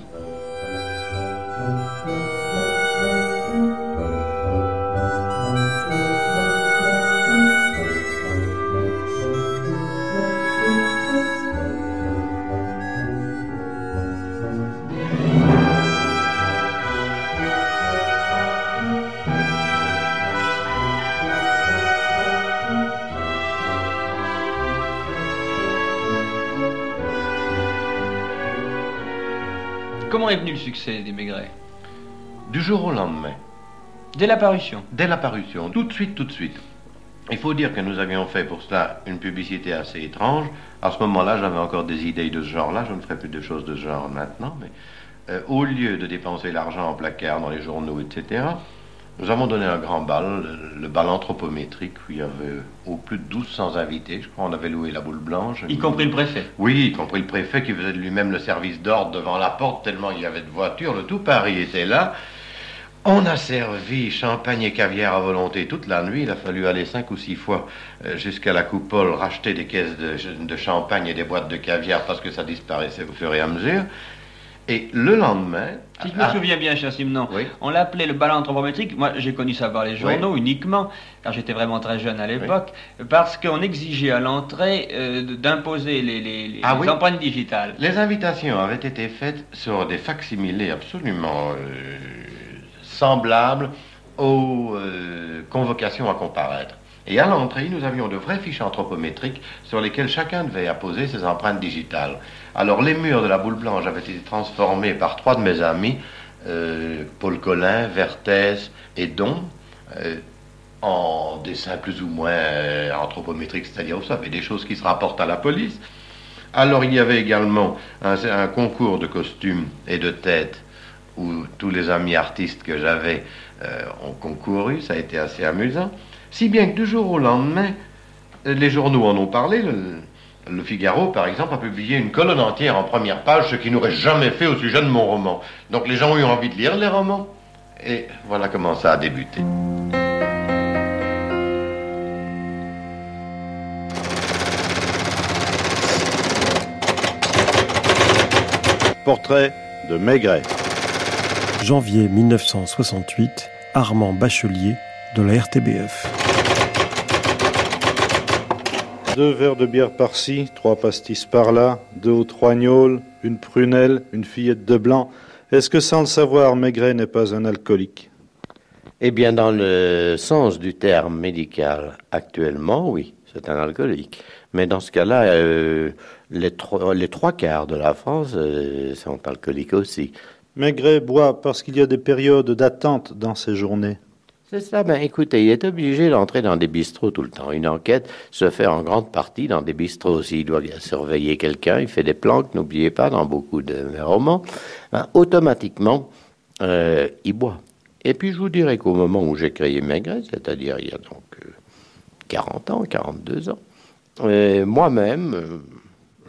Comment est venu le succès des Maigret Du jour au lendemain. Dès l'apparition Dès l'apparition, tout de suite, tout de suite. Il faut dire que nous avions fait pour cela une publicité assez étrange. À ce moment-là, j'avais encore des idées de ce genre-là. Je ne ferai plus de choses de ce genre maintenant. Mais euh, au lieu de dépenser l'argent en placard dans les journaux, etc., nous avons donné un grand bal, le, bal anthropométrique, où il y avait au plus de 1200 invités. Je crois qu'on avait loué la boule blanche. Y compris le préfet Oui, y compris le préfet qui faisait de lui-même le service d'ordre devant la porte, tellement il y avait de voitures. Le tout Paris était là. On a servi champagne et caviar à volonté toute la nuit. Il a fallu aller cinq ou six fois euh, jusqu'à la coupole racheter des caisses de, de champagne et des boîtes de caviar parce que ça disparaissait au fur et à mesure. Et le lendemain. Si je me souviens bien, cher Simon, on l'appelait le ballon anthropométrique. Moi, j'ai connu ça par les journaux uniquement, car j'étais vraiment très jeune à l'époque, parce qu'on exigeait à l'entrée euh, d'imposer les, les, ah empreintes digitales. Les invitations avaient été faites sur des facsimilés absolument euh, semblables aux euh, convocations à comparaître. Et à l'entrée, nous avions de vraies fiches anthropométriques sur lesquelles chacun devait apposer ses empreintes digitales. Alors les murs de la boule blanche avaient été transformés par trois de mes amis, euh, Paul Collin, Vertès et Don, euh, en dessins plus ou moins euh, anthropométriques, c'est-à-dire vous savez, des choses qui se rapportent à la police. Alors il y avait également un, concours de costumes et de têtes où tous les amis artistes que j'avais ont concouru, ça a été assez amusant. Si bien que du jour au lendemain, les journaux en ont parlé. Figaro, par exemple, a publié une colonne entière en première page, ce qu'il n'aurait jamais fait au sujet de mon roman. Donc les gens ont eu envie de lire les romans. Et voilà comment ça a débuté. Portrait de Maigret. Janvier 1968, Armand Bachelier de la RTBF. Deux verres de bière par-ci, trois pastis par-là, deux ou trois gnôles, une prunelle, une fillette de blanc. Est-ce que sans le savoir, Maigret n'est pas un alcoolique? Eh bien, dans le sens du terme médical actuellement, oui, c'est un alcoolique. Mais dans ce cas-là, euh, les, les, trois quarts de la France euh, sont alcooliques aussi. Maigret boit parce qu'il y a des périodes d'attente dans ses journées. C'est ça. Ben, écoutez, il est obligé d'entrer dans des bistrots tout le temps. Une enquête se fait en grande partie dans des bistrots. S'il doit surveiller quelqu'un, il fait des planques, n'oubliez pas, dans beaucoup de romans. Ben, automatiquement, euh, il boit. Et puis, je vous dirais qu'au moment où j'ai créé Maigret, c'est-à-dire il y a donc 40 euh, ans, 42 ans, euh, moi-même,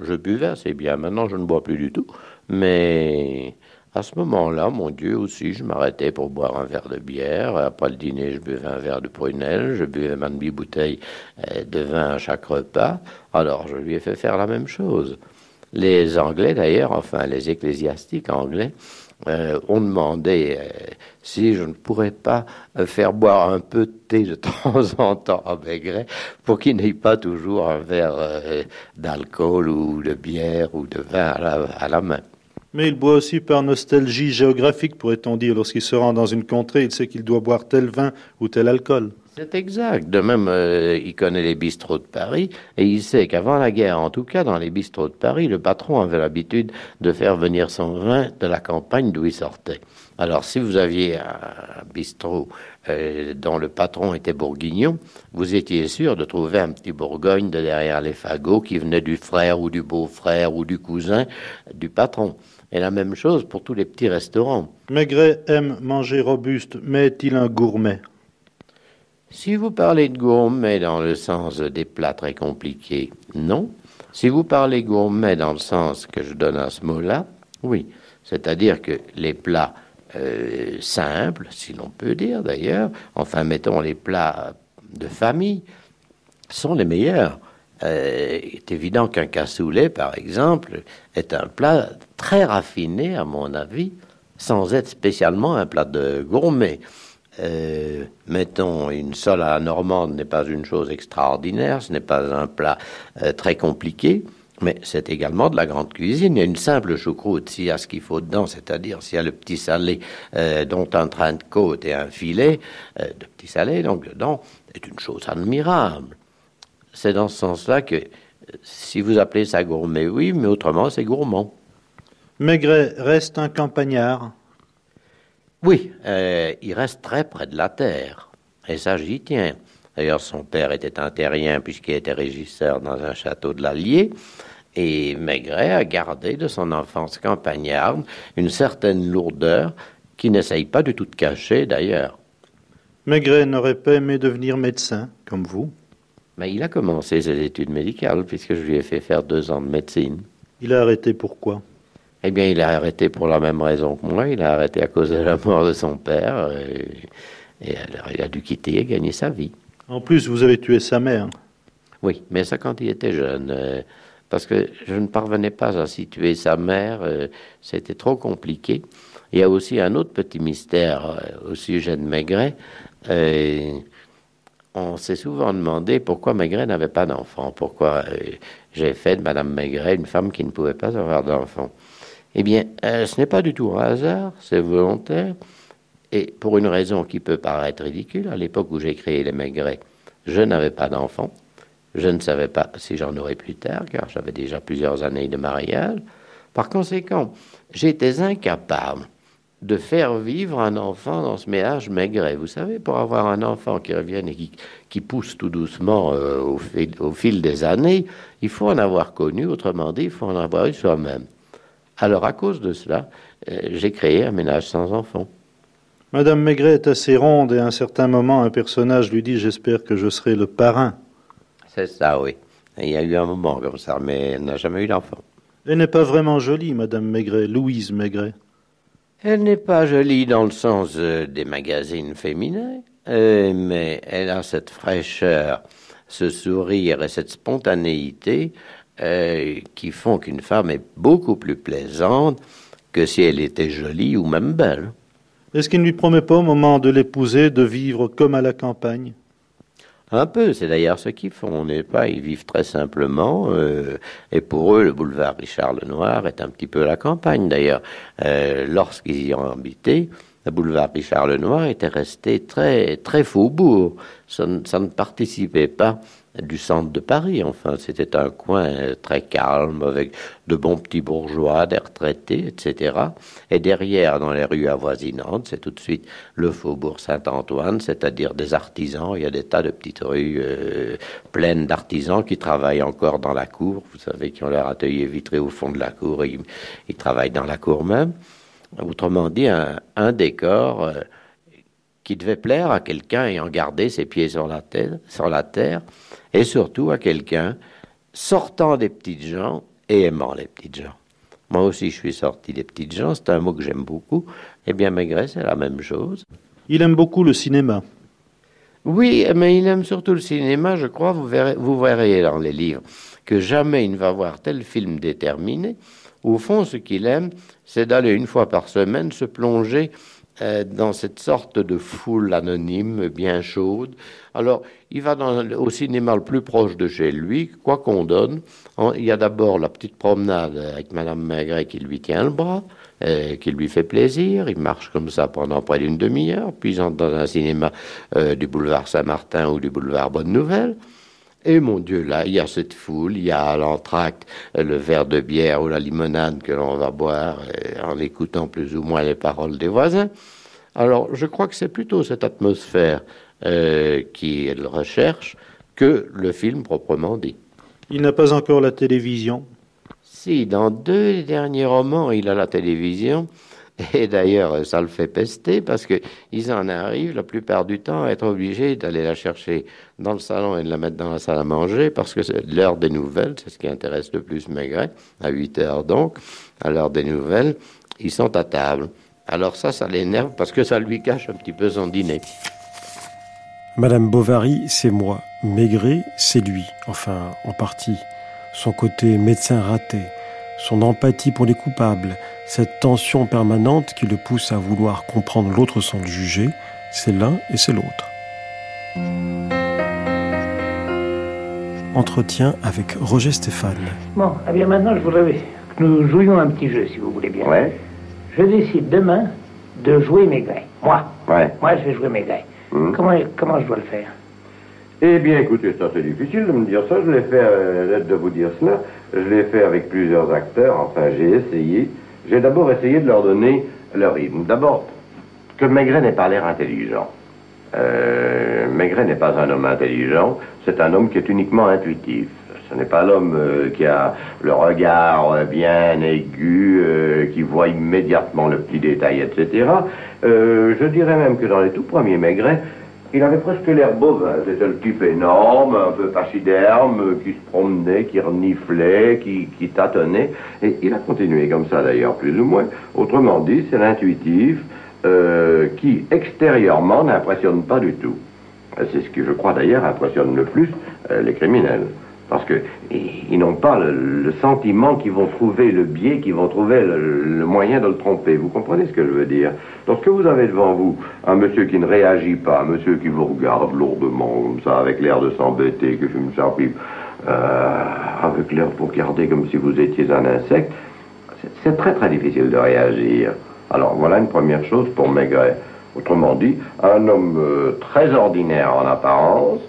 je buvais assez bien. Maintenant, je ne bois plus du tout. Mais à ce moment-là, mon Dieu, aussi, je m'arrêtais pour boire un verre de bière. Après le dîner, je buvais un verre de prunelle. Je buvais ma demi-bouteille euh, de vin à chaque repas. Alors, je lui ai fait faire la même chose. Les Anglais, d'ailleurs, enfin, les ecclésiastiques anglais, euh, ont demandé euh, si je ne pourrais pas faire boire un peu de thé de temps en temps à Maigret pour qu'il n'ait pas toujours un verre d'alcool ou de bière ou de vin à la main. Mais il boit aussi par nostalgie géographique, pourrait-on dire. Lorsqu'il se rend dans une contrée, il sait qu'il doit boire tel vin ou tel alcool. C'est exact. De même, euh, il connaît les bistrots de Paris et il sait qu'avant la guerre, en tout cas dans les bistrots de Paris, le patron avait l'habitude de faire venir son vin de la campagne d'où il sortait. Alors, si vous aviez un bistrot euh, dont le patron était bourguignon, vous étiez sûr de trouver un petit Bourgogne de derrière les fagots qui venait du frère ou du beau-frère ou du cousin du patron. Et la même chose pour tous les petits restaurants. Maigret aime manger robuste, mais est-il un gourmet? Si vous parlez de gourmet dans le sens des plats très compliqués, non. Si vous parlez gourmet dans le sens que je donne à ce mot-là, oui. C'est-à-dire que les plats euh, simples, si l'on peut dire d'ailleurs, enfin mettons les plats de famille, sont les meilleurs. Euh, il est évident qu'un cassoulet, par exemple, est un plat très raffiné, à mon avis, sans être spécialement un plat de gourmet. Euh, mettons, une sole à la normande n'est pas une chose extraordinaire, ce n'est pas un plat euh, très compliqué, mais c'est également de la grande cuisine. Il y a une simple choucroute, s'il y a ce qu'il faut dedans, c'est-à-dire s'il y a le petit salé, dont un train de côte et un filet de petit salé, donc dedans, c'est une chose admirable. C'est dans ce sens-là que si vous appelez ça gourmet, oui, mais autrement, c'est gourmand. Maigret reste un campagnard. Oui, euh, il reste très près de la terre. Et ça, j'y tiens. D'ailleurs, son père était un terrien puisqu'il était régisseur dans un château de l'Allier. Et Maigret a gardé de son enfance campagnarde une certaine lourdeur qui n'essaye pas du tout de cacher d'ailleurs. Maigret n'aurait pas aimé devenir médecin, comme vous mais il a commencé ses études médicales puisque je lui ai fait faire deux ans de médecine. Il a arrêté pourquoi Eh bien, il a arrêté pour la même raison que moi. Il a arrêté à cause de la mort de son père. Et, alors, il a dû quitter et gagner sa vie. En plus, vous avez tué sa mère. Oui, mais ça quand il était jeune. Euh, parce que je ne parvenais pas à situer sa mère. Euh, c'était trop compliqué. Il y a aussi un autre petit mystère euh, au sujet de Maigret on s'est souvent demandé pourquoi Maigret n'avait pas d'enfant, pourquoi euh, j'ai fait de Madame Maigret une femme qui ne pouvait pas avoir d'enfant. Eh bien, euh, ce n'est pas du tout un hasard, c'est volontaire. Et pour une raison qui peut paraître ridicule, à l'époque où j'ai créé les Maigret, je n'avais pas d'enfant. Je ne savais pas si j'en aurais plus tard, car j'avais déjà plusieurs années de mariage. Par conséquent, j'étais incapable de faire vivre un enfant dans ce ménage maigret. Vous savez, pour avoir un enfant qui revienne et qui, pousse tout doucement euh, au, fil, au, fil, des années, il faut en avoir connu, autrement dit, il faut en avoir eu soi-même. Alors, à cause de cela, euh, j'ai créé un ménage sans enfant. Madame Maigret est assez ronde et à un certain moment, un personnage lui dit J'espère que je serai le parrain. C'est ça, oui. Il y a eu un moment comme ça, mais elle n'a jamais eu d'enfant. Elle n'est pas vraiment jolie, Madame Maigret, Louise Maigret. Elle n'est pas jolie dans le sens euh, des magazines féminins, euh, mais elle a cette fraîcheur, ce sourire et cette spontanéité euh, qui font qu'une femme est beaucoup plus plaisante que si elle était jolie ou même belle. Est-ce qu'il ne lui promet pas au moment de l'épouser de vivre comme à la campagne? Un peu, c'est d'ailleurs ce qu'ils font, n'est pas Ils vivent très simplement, euh, et pour eux, le boulevard Richard Lenoir est un petit peu la campagne. D'ailleurs, euh, lorsqu'ils y ont habité, le boulevard Richard Lenoir était resté très très faubourg. ça ne participait pas du centre de Paris. Enfin, c'était un coin très calme avec de bons petits bourgeois, des retraités, etc. Et derrière, dans les rues avoisinantes, c'est tout de suite le faubourg Saint-Antoine, c'est-à-dire des artisans. Il y a des tas de petites rues euh, pleines d'artisans qui travaillent encore dans la cour. Vous savez, qui ont leur atelier vitré au fond de la cour. Et ils, travaillent dans la cour même. Autrement dit, un, décor. Euh, qui devait plaire à quelqu'un ayant gardé ses pieds sur la terre et surtout à quelqu'un sortant des petites gens et aimant les petites gens. Moi aussi, je suis sorti des petites gens, c'est un mot que j'aime beaucoup. Eh bien, Maigret, c'est la même chose. Il aime beaucoup le cinéma. Oui, mais il aime surtout le cinéma, je crois, vous verrez, vous verrez dans les livres, que jamais il ne va voir tel film déterminé. Au fond, ce qu'il aime, c'est d'aller une fois par semaine se plonger dans cette sorte de foule anonyme bien chaude. Alors, il va au cinéma le plus proche de chez lui, quoi qu'on donne. Il y a d'abord la petite promenade avec Madame Maigret qui lui tient le bras, euh, qui lui fait plaisir. Il marche comme ça pendant près d'une demi-heure, puis il entre dans un cinéma euh, du boulevard Saint-Martin ou du boulevard Bonne Nouvelle. Et mon Dieu, là, il y a cette foule, il y a l'entracte, le verre de bière ou la limonade que l'on va boire en écoutant plus ou moins les paroles des voisins. Alors, je crois que c'est plutôt cette atmosphère euh, qu'il recherche que le film proprement dit. Il n'a pas encore la télévision Si, dans deux derniers romans, il a la télévision. Et d'ailleurs, ça le fait pester parce qu'ils en arrivent la plupart du temps à être obligés d'aller la chercher dans le salon et de la mettre dans la salle à manger parce que c'est l'heure des nouvelles, c'est ce qui intéresse le plus Maigret, à 8 heures donc, à l'heure des nouvelles, ils sont à table. Alors ça, ça l'énerve parce que ça lui cache un petit peu son dîner. Madame Bovary, c'est moi. Maigret, c'est lui, enfin, en partie. Son côté médecin raté, son empathie pour les coupables, cette tension permanente qui le pousse à vouloir comprendre l'autre sans le juger, c'est l'un et c'est l'autre. Entretien avec Roger Stéphane. Bon, eh bien maintenant je voudrais que nous jouions un petit jeu, si vous voulez bien. Ouais. Je décide demain de jouer Maigret. Moi. Ouais. Moi, je vais jouer Maigret. Mmh. Comment, comment je dois le faire? Eh bien, écoutez, ça c'est difficile de me dire ça. Je l'ai fait, euh, de vous dire cela. Je l'ai fait avec plusieurs acteurs. Enfin, j'ai essayé. J'ai d'abord essayé de leur donner leur rythme. D'abord, que Maigret n'ait pas l'air intelligent. Euh, Maigret n'est pas un homme intelligent, c'est un homme qui est uniquement intuitif. Ce n'est pas l'homme euh, qui a le regard bien aigu, euh, qui voit immédiatement le petit détail, etc. je dirais même que dans les tout premiers Maigret, il avait presque l'air bovin. C'était le type énorme, un peu pachyderme, qui se promenait, qui reniflait, qui, qui tâtonnait. Et il a continué comme ça d'ailleurs, plus ou moins. Autrement dit, c'est l'intuitif qui, extérieurement, n'impressionne pas du tout. C'est ce qui, je crois d'ailleurs, impressionne le plus les criminels. Parce qu'ils n'ont pas le, sentiment qu'ils vont trouver le biais, qu'ils vont trouver le, moyen de le tromper. Vous comprenez ce que je veux dire? Lorsque vous avez devant vous un monsieur qui ne réagit pas, un monsieur qui vous regarde lourdement, comme ça, avec l'air de s'embêter, que sa pipe, euh, avec l'air pour garder comme si vous étiez un insecte, c'est très très difficile de réagir. Alors voilà une première chose pour Maigret. Autrement dit, un homme euh, très ordinaire en apparence,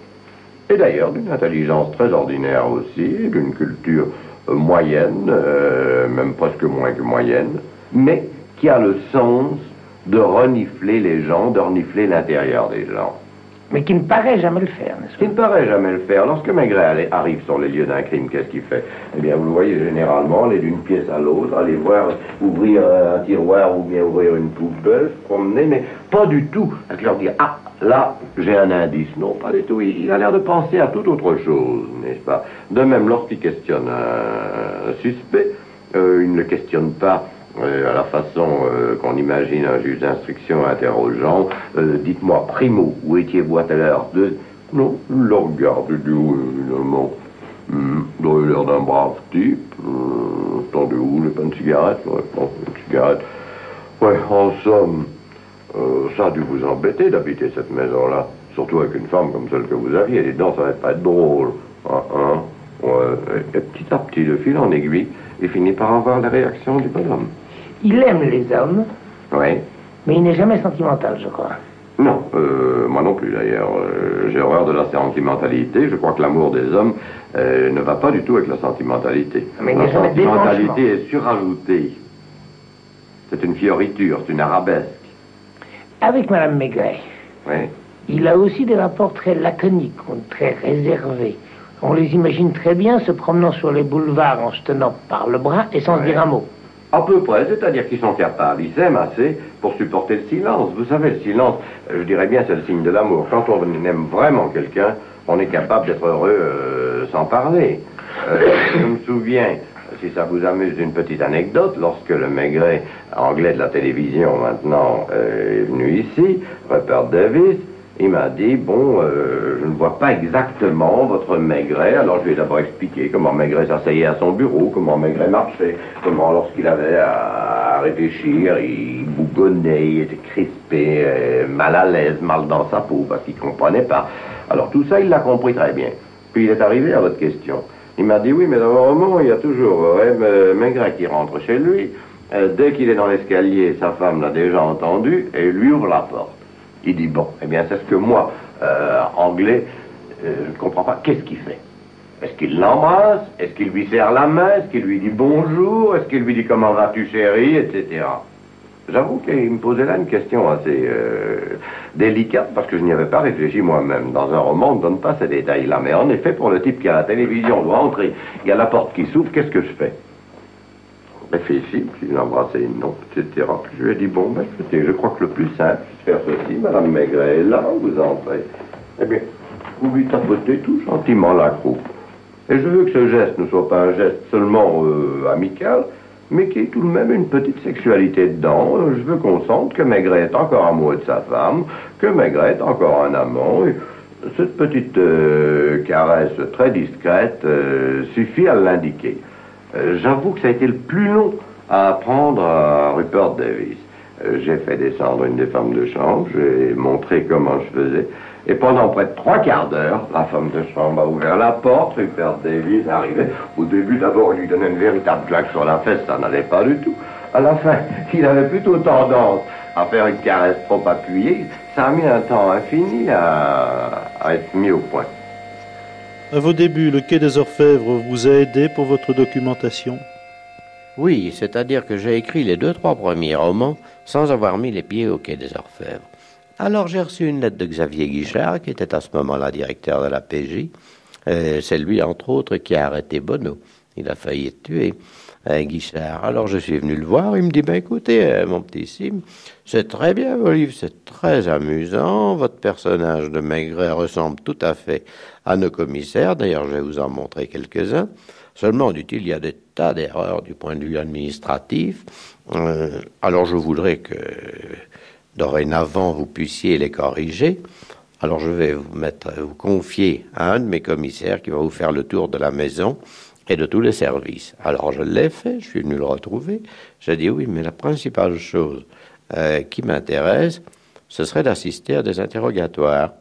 et d'ailleurs d'une intelligence très ordinaire aussi, d'une culture euh, moyenne, euh, même presque moins que moyenne, mais qui a le sens de renifler les gens, de renifler l'intérieur des gens. Mais qui ne paraît jamais le faire, n'est-ce pas Qui ne paraît jamais le faire. Lorsque Maigret arrive sur les lieux d'un crime, qu'est-ce qu'il fait? Eh bien, vous le voyez généralement aller d'une pièce à l'autre, aller voir, ouvrir un tiroir ou bien ouvrir une poubelle, se promener, mais pas du tout à leur dire Ah, là, j'ai un indice. Non, pas du tout. Il, a l'air de penser à toute autre chose, n'est-ce pas? De même, lorsqu'il questionne un, suspect, euh, il ne le questionne pas à la façon euh, qu'on imagine un juge d'instruction interrogeant, euh, dites-moi, primo, où étiez-vous à telle heure? De... Non, le regarde, dit, oui, évidemment. Hum, il a l'air d'un brave type. Euh, attendez où, j'ai pas une cigarette? Ouais, bon, une cigarette. Ouais, en somme, ça a dû vous embêter d'habiter cette maison-là. Surtout avec une femme comme celle que vous aviez. Et dedans, ça va pas être drôle. Hein, hein et, et petit à petit, de fil en aiguille, il finit par avoir la réaction du bonhomme. Il aime les hommes, Oui. mais il n'est jamais sentimental, je crois. Non, euh, moi non plus d'ailleurs. Euh, J'ai horreur de la sentimentalité. Je crois que l'amour des hommes euh, ne va pas du tout avec la sentimentalité. Mais il n'y la sentimentalité est surajoutée. C'est une fioriture, c'est une arabesque. Avec Madame Maigret, Oui. il a aussi des rapports très laconiques, très réservés. On les imagine très bien se promenant sur les boulevards en se tenant par le bras et sans se dire un mot. À peu près, c'est-à-dire qu'ils sont capables, ils s'aiment assez pour supporter le silence. Vous savez, le silence, je dirais bien, c'est le signe de l'amour. Quand on aime vraiment quelqu'un, on est capable d'être heureux euh, sans parler. Euh, je me souviens, si ça vous amuse, d'une petite anecdote, lorsque le maigret anglais de la télévision maintenant euh, est venu ici, Rupert Davis, il m'a dit, bon, euh, je ne vois pas exactement votre Maigret. Alors je lui ai d'abord expliqué comment Maigret s'asseyait à son bureau, comment Maigret marchait, comment lorsqu'il avait à, réfléchir, il bougonnait, il était crispé, euh, mal à l'aise, mal dans sa peau, parce qu'il ne comprenait pas. Alors tout ça, il l'a compris très bien. Puis il est arrivé à votre question. Il m'a dit, oui, mais dans un moment, il y a toujours euh, Maigret qui rentre chez lui. Dès qu'il est dans l'escalier, sa femme l'a déjà entendu et lui ouvre la porte. Il dit, bon, eh bien, c'est ce que moi, euh, anglais, euh, je ne comprends pas. Qu'est-ce qu'il fait? Est-ce qu'il l'embrasse? Est-ce qu'il lui serre la main? Est-ce qu'il lui dit bonjour? Est-ce qu'il lui dit comment vas-tu, chérie? Etc. J'avoue qu'il me posait là une question assez euh, délicate parce que je n'y avais pas réfléchi moi-même. Dans un roman, on ne donne pas ces détails-là. Mais en effet, pour le type qui a la télévision doit entrer, il y a la porte qui s'ouvre, qu'est-ce que je fais? Réfléchi, puis l'embrasser, non, etc. Puis je lui ai dit, bon, ben, écoutez, je crois que le plus simple, c'est de faire ceci, Madame Maigret est là, vous entrez. Eh bien, vous lui tapotez tout gentiment la croupe. Et je veux que ce geste ne soit pas un geste seulement euh, amical, mais qu'il y ait tout de même une petite sexualité dedans. Euh, Je veux qu'on sente que Maigret est encore amoureux de sa femme, que Maigret est encore un amant. Et cette petite euh, caresse très discrète suffit à l'indiquer. Euh, J'avoue que ça a été le plus long à apprendre à Rupert Davis. Euh, j'ai fait descendre une des femmes de chambre, j'ai montré comment je faisais, et pendant près de trois quarts d'heure, la femme de chambre a ouvert la porte, Rupert Davis arrivait. Au début, d'abord, il lui donnait une véritable claque sur la fesse, ça n'allait pas du tout. À la fin, il avait plutôt tendance à faire une caresse trop appuyée. Ça a mis un temps infini à, à être mis au point. À vos débuts, le Quai des Orfèvres vous a aidé pour votre documentation Oui, c'est-à-dire que j'ai écrit les deux, trois premiers romans sans avoir mis les pieds au Quai des Orfèvres. Alors j'ai reçu une lettre de Xavier Guichard, qui était à ce moment-là directeur de la PJ. Euh, c'est lui, entre autres, qui a arrêté Bonneau. Il a failli être tué, euh, Guichard. Alors je suis venu le voir, il me dit, ben écoutez, euh, mon petit Sim, c'est très bien, vos c'est très amusant, votre personnage de Maigret ressemble tout à fait à nos commissaires, d'ailleurs je vais vous en montrer quelques-uns. Seulement, dit-il, il y a des tas d'erreurs du point de vue administratif. Euh, alors je voudrais que dorénavant vous puissiez les corriger. Alors je vais vous vous confier à un de mes commissaires qui va vous faire le tour de la maison et de tous les services. Alors je l'ai fait, je suis venu le retrouver. J'ai dit oui, mais la principale chose euh, qui m'intéresse, ce serait d'assister à des interrogatoires.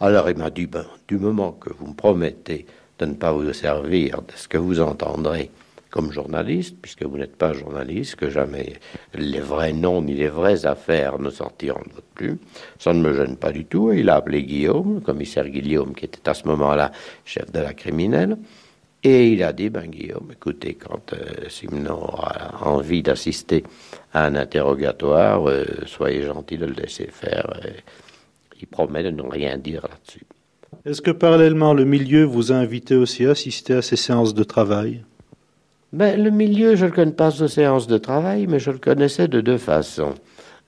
Alors il m'a dit, ben, du moment que vous me promettez de ne pas vous servir de ce que vous entendrez comme journaliste, puisque vous n'êtes pas journaliste, que jamais les vrais noms ni les vraies affaires ne sortiront de votre plume. Ça ne me gêne pas du tout. Il a appelé Guillaume, le commissaire Guillaume, qui était à ce moment-là chef de la criminelle. Et il a dit, ben Guillaume, écoutez, quand euh, Simon a envie d'assister à un interrogatoire, euh, soyez gentil de le laisser faire. il promet de ne rien dire là-dessus. Est-ce que parallèlement le milieu vous a invité aussi à assister à ces séances de travail? Ben, Le milieu, je ne connais pas aux séances de travail, mais je le connaissais de deux façons.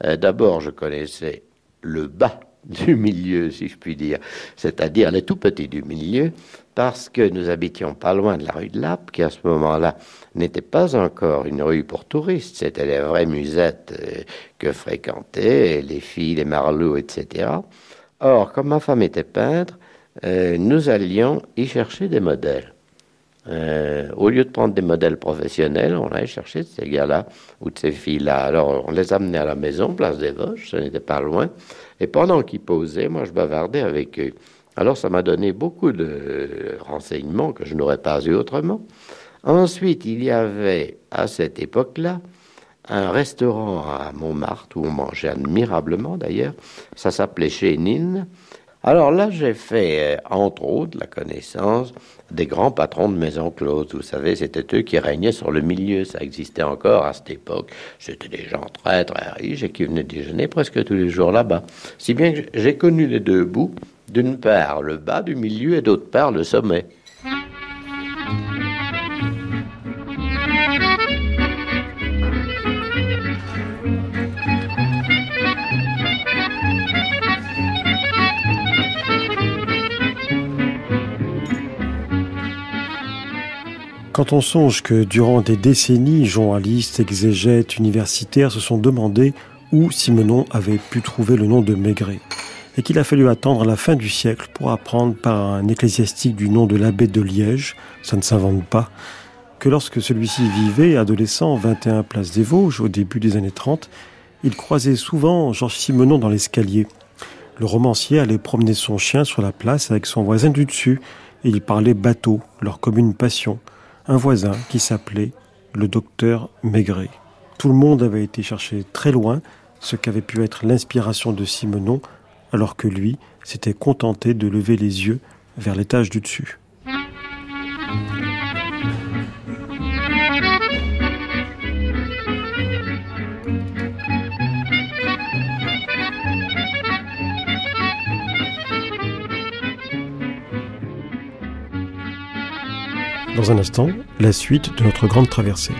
Euh, d'abord, je connaissais le bas du milieu, si je puis dire, c'est-à-dire les tout petits du milieu, parce que nous habitions pas loin de la rue de Lappe, qui à ce moment-là n'était pas encore une rue pour touristes, c'était les vraies musettes euh, que fréquentaient les filles, les marlots, etc. Or, comme ma femme était peintre, euh, nous allions y chercher des modèles. Euh, au lieu de prendre des modèles professionnels, on allait chercher ces gars-là ou de ces filles-là. Alors, on les amenait à la maison, place des Vosges, ce n'était pas loin. Et pendant qu'ils posaient, moi, je bavardais avec eux. Alors, ça m'a donné beaucoup de renseignements que je n'aurais pas eu autrement. Ensuite, il y avait, à cette époque-là, un restaurant à Montmartre où on mangeait admirablement d'ailleurs. Ça s'appelait Chénine. Alors là, j'ai fait, euh, entre autres, la connaissance des grands patrons de Maison Close. Vous savez, c'était eux qui régnaient sur le milieu. Ça existait encore à cette époque. C'était des gens très, très riches et qui venaient déjeuner presque tous les jours là-bas. Si bien que j'ai connu les deux bouts. D'une part, le bas du milieu et d'autre part, le sommet. Quand on songe que durant des décennies, journalistes, exégètes, universitaires se sont demandé où Simenon avait pu trouver le nom de Maigret, et qu'il a fallu attendre la fin du siècle pour apprendre par un ecclésiastique du nom de l'abbé de Liège, ça ne s'invente pas, que lorsque celui-ci vivait, adolescent, 21 place des Vosges, au début des années 30, il croisait souvent Georges Simenon dans l'escalier. Le romancier allait promener son chien sur la place avec son voisin du dessus, et il parlait bateau, leur commune passion un voisin qui s'appelait le docteur Maigret. Tout le monde avait été chercher très loin ce qu'avait pu être l'inspiration de Simenon, alors que lui s'était contenté de lever les yeux vers l'étage du dessus. Dans un instant, la suite de notre grande traversée.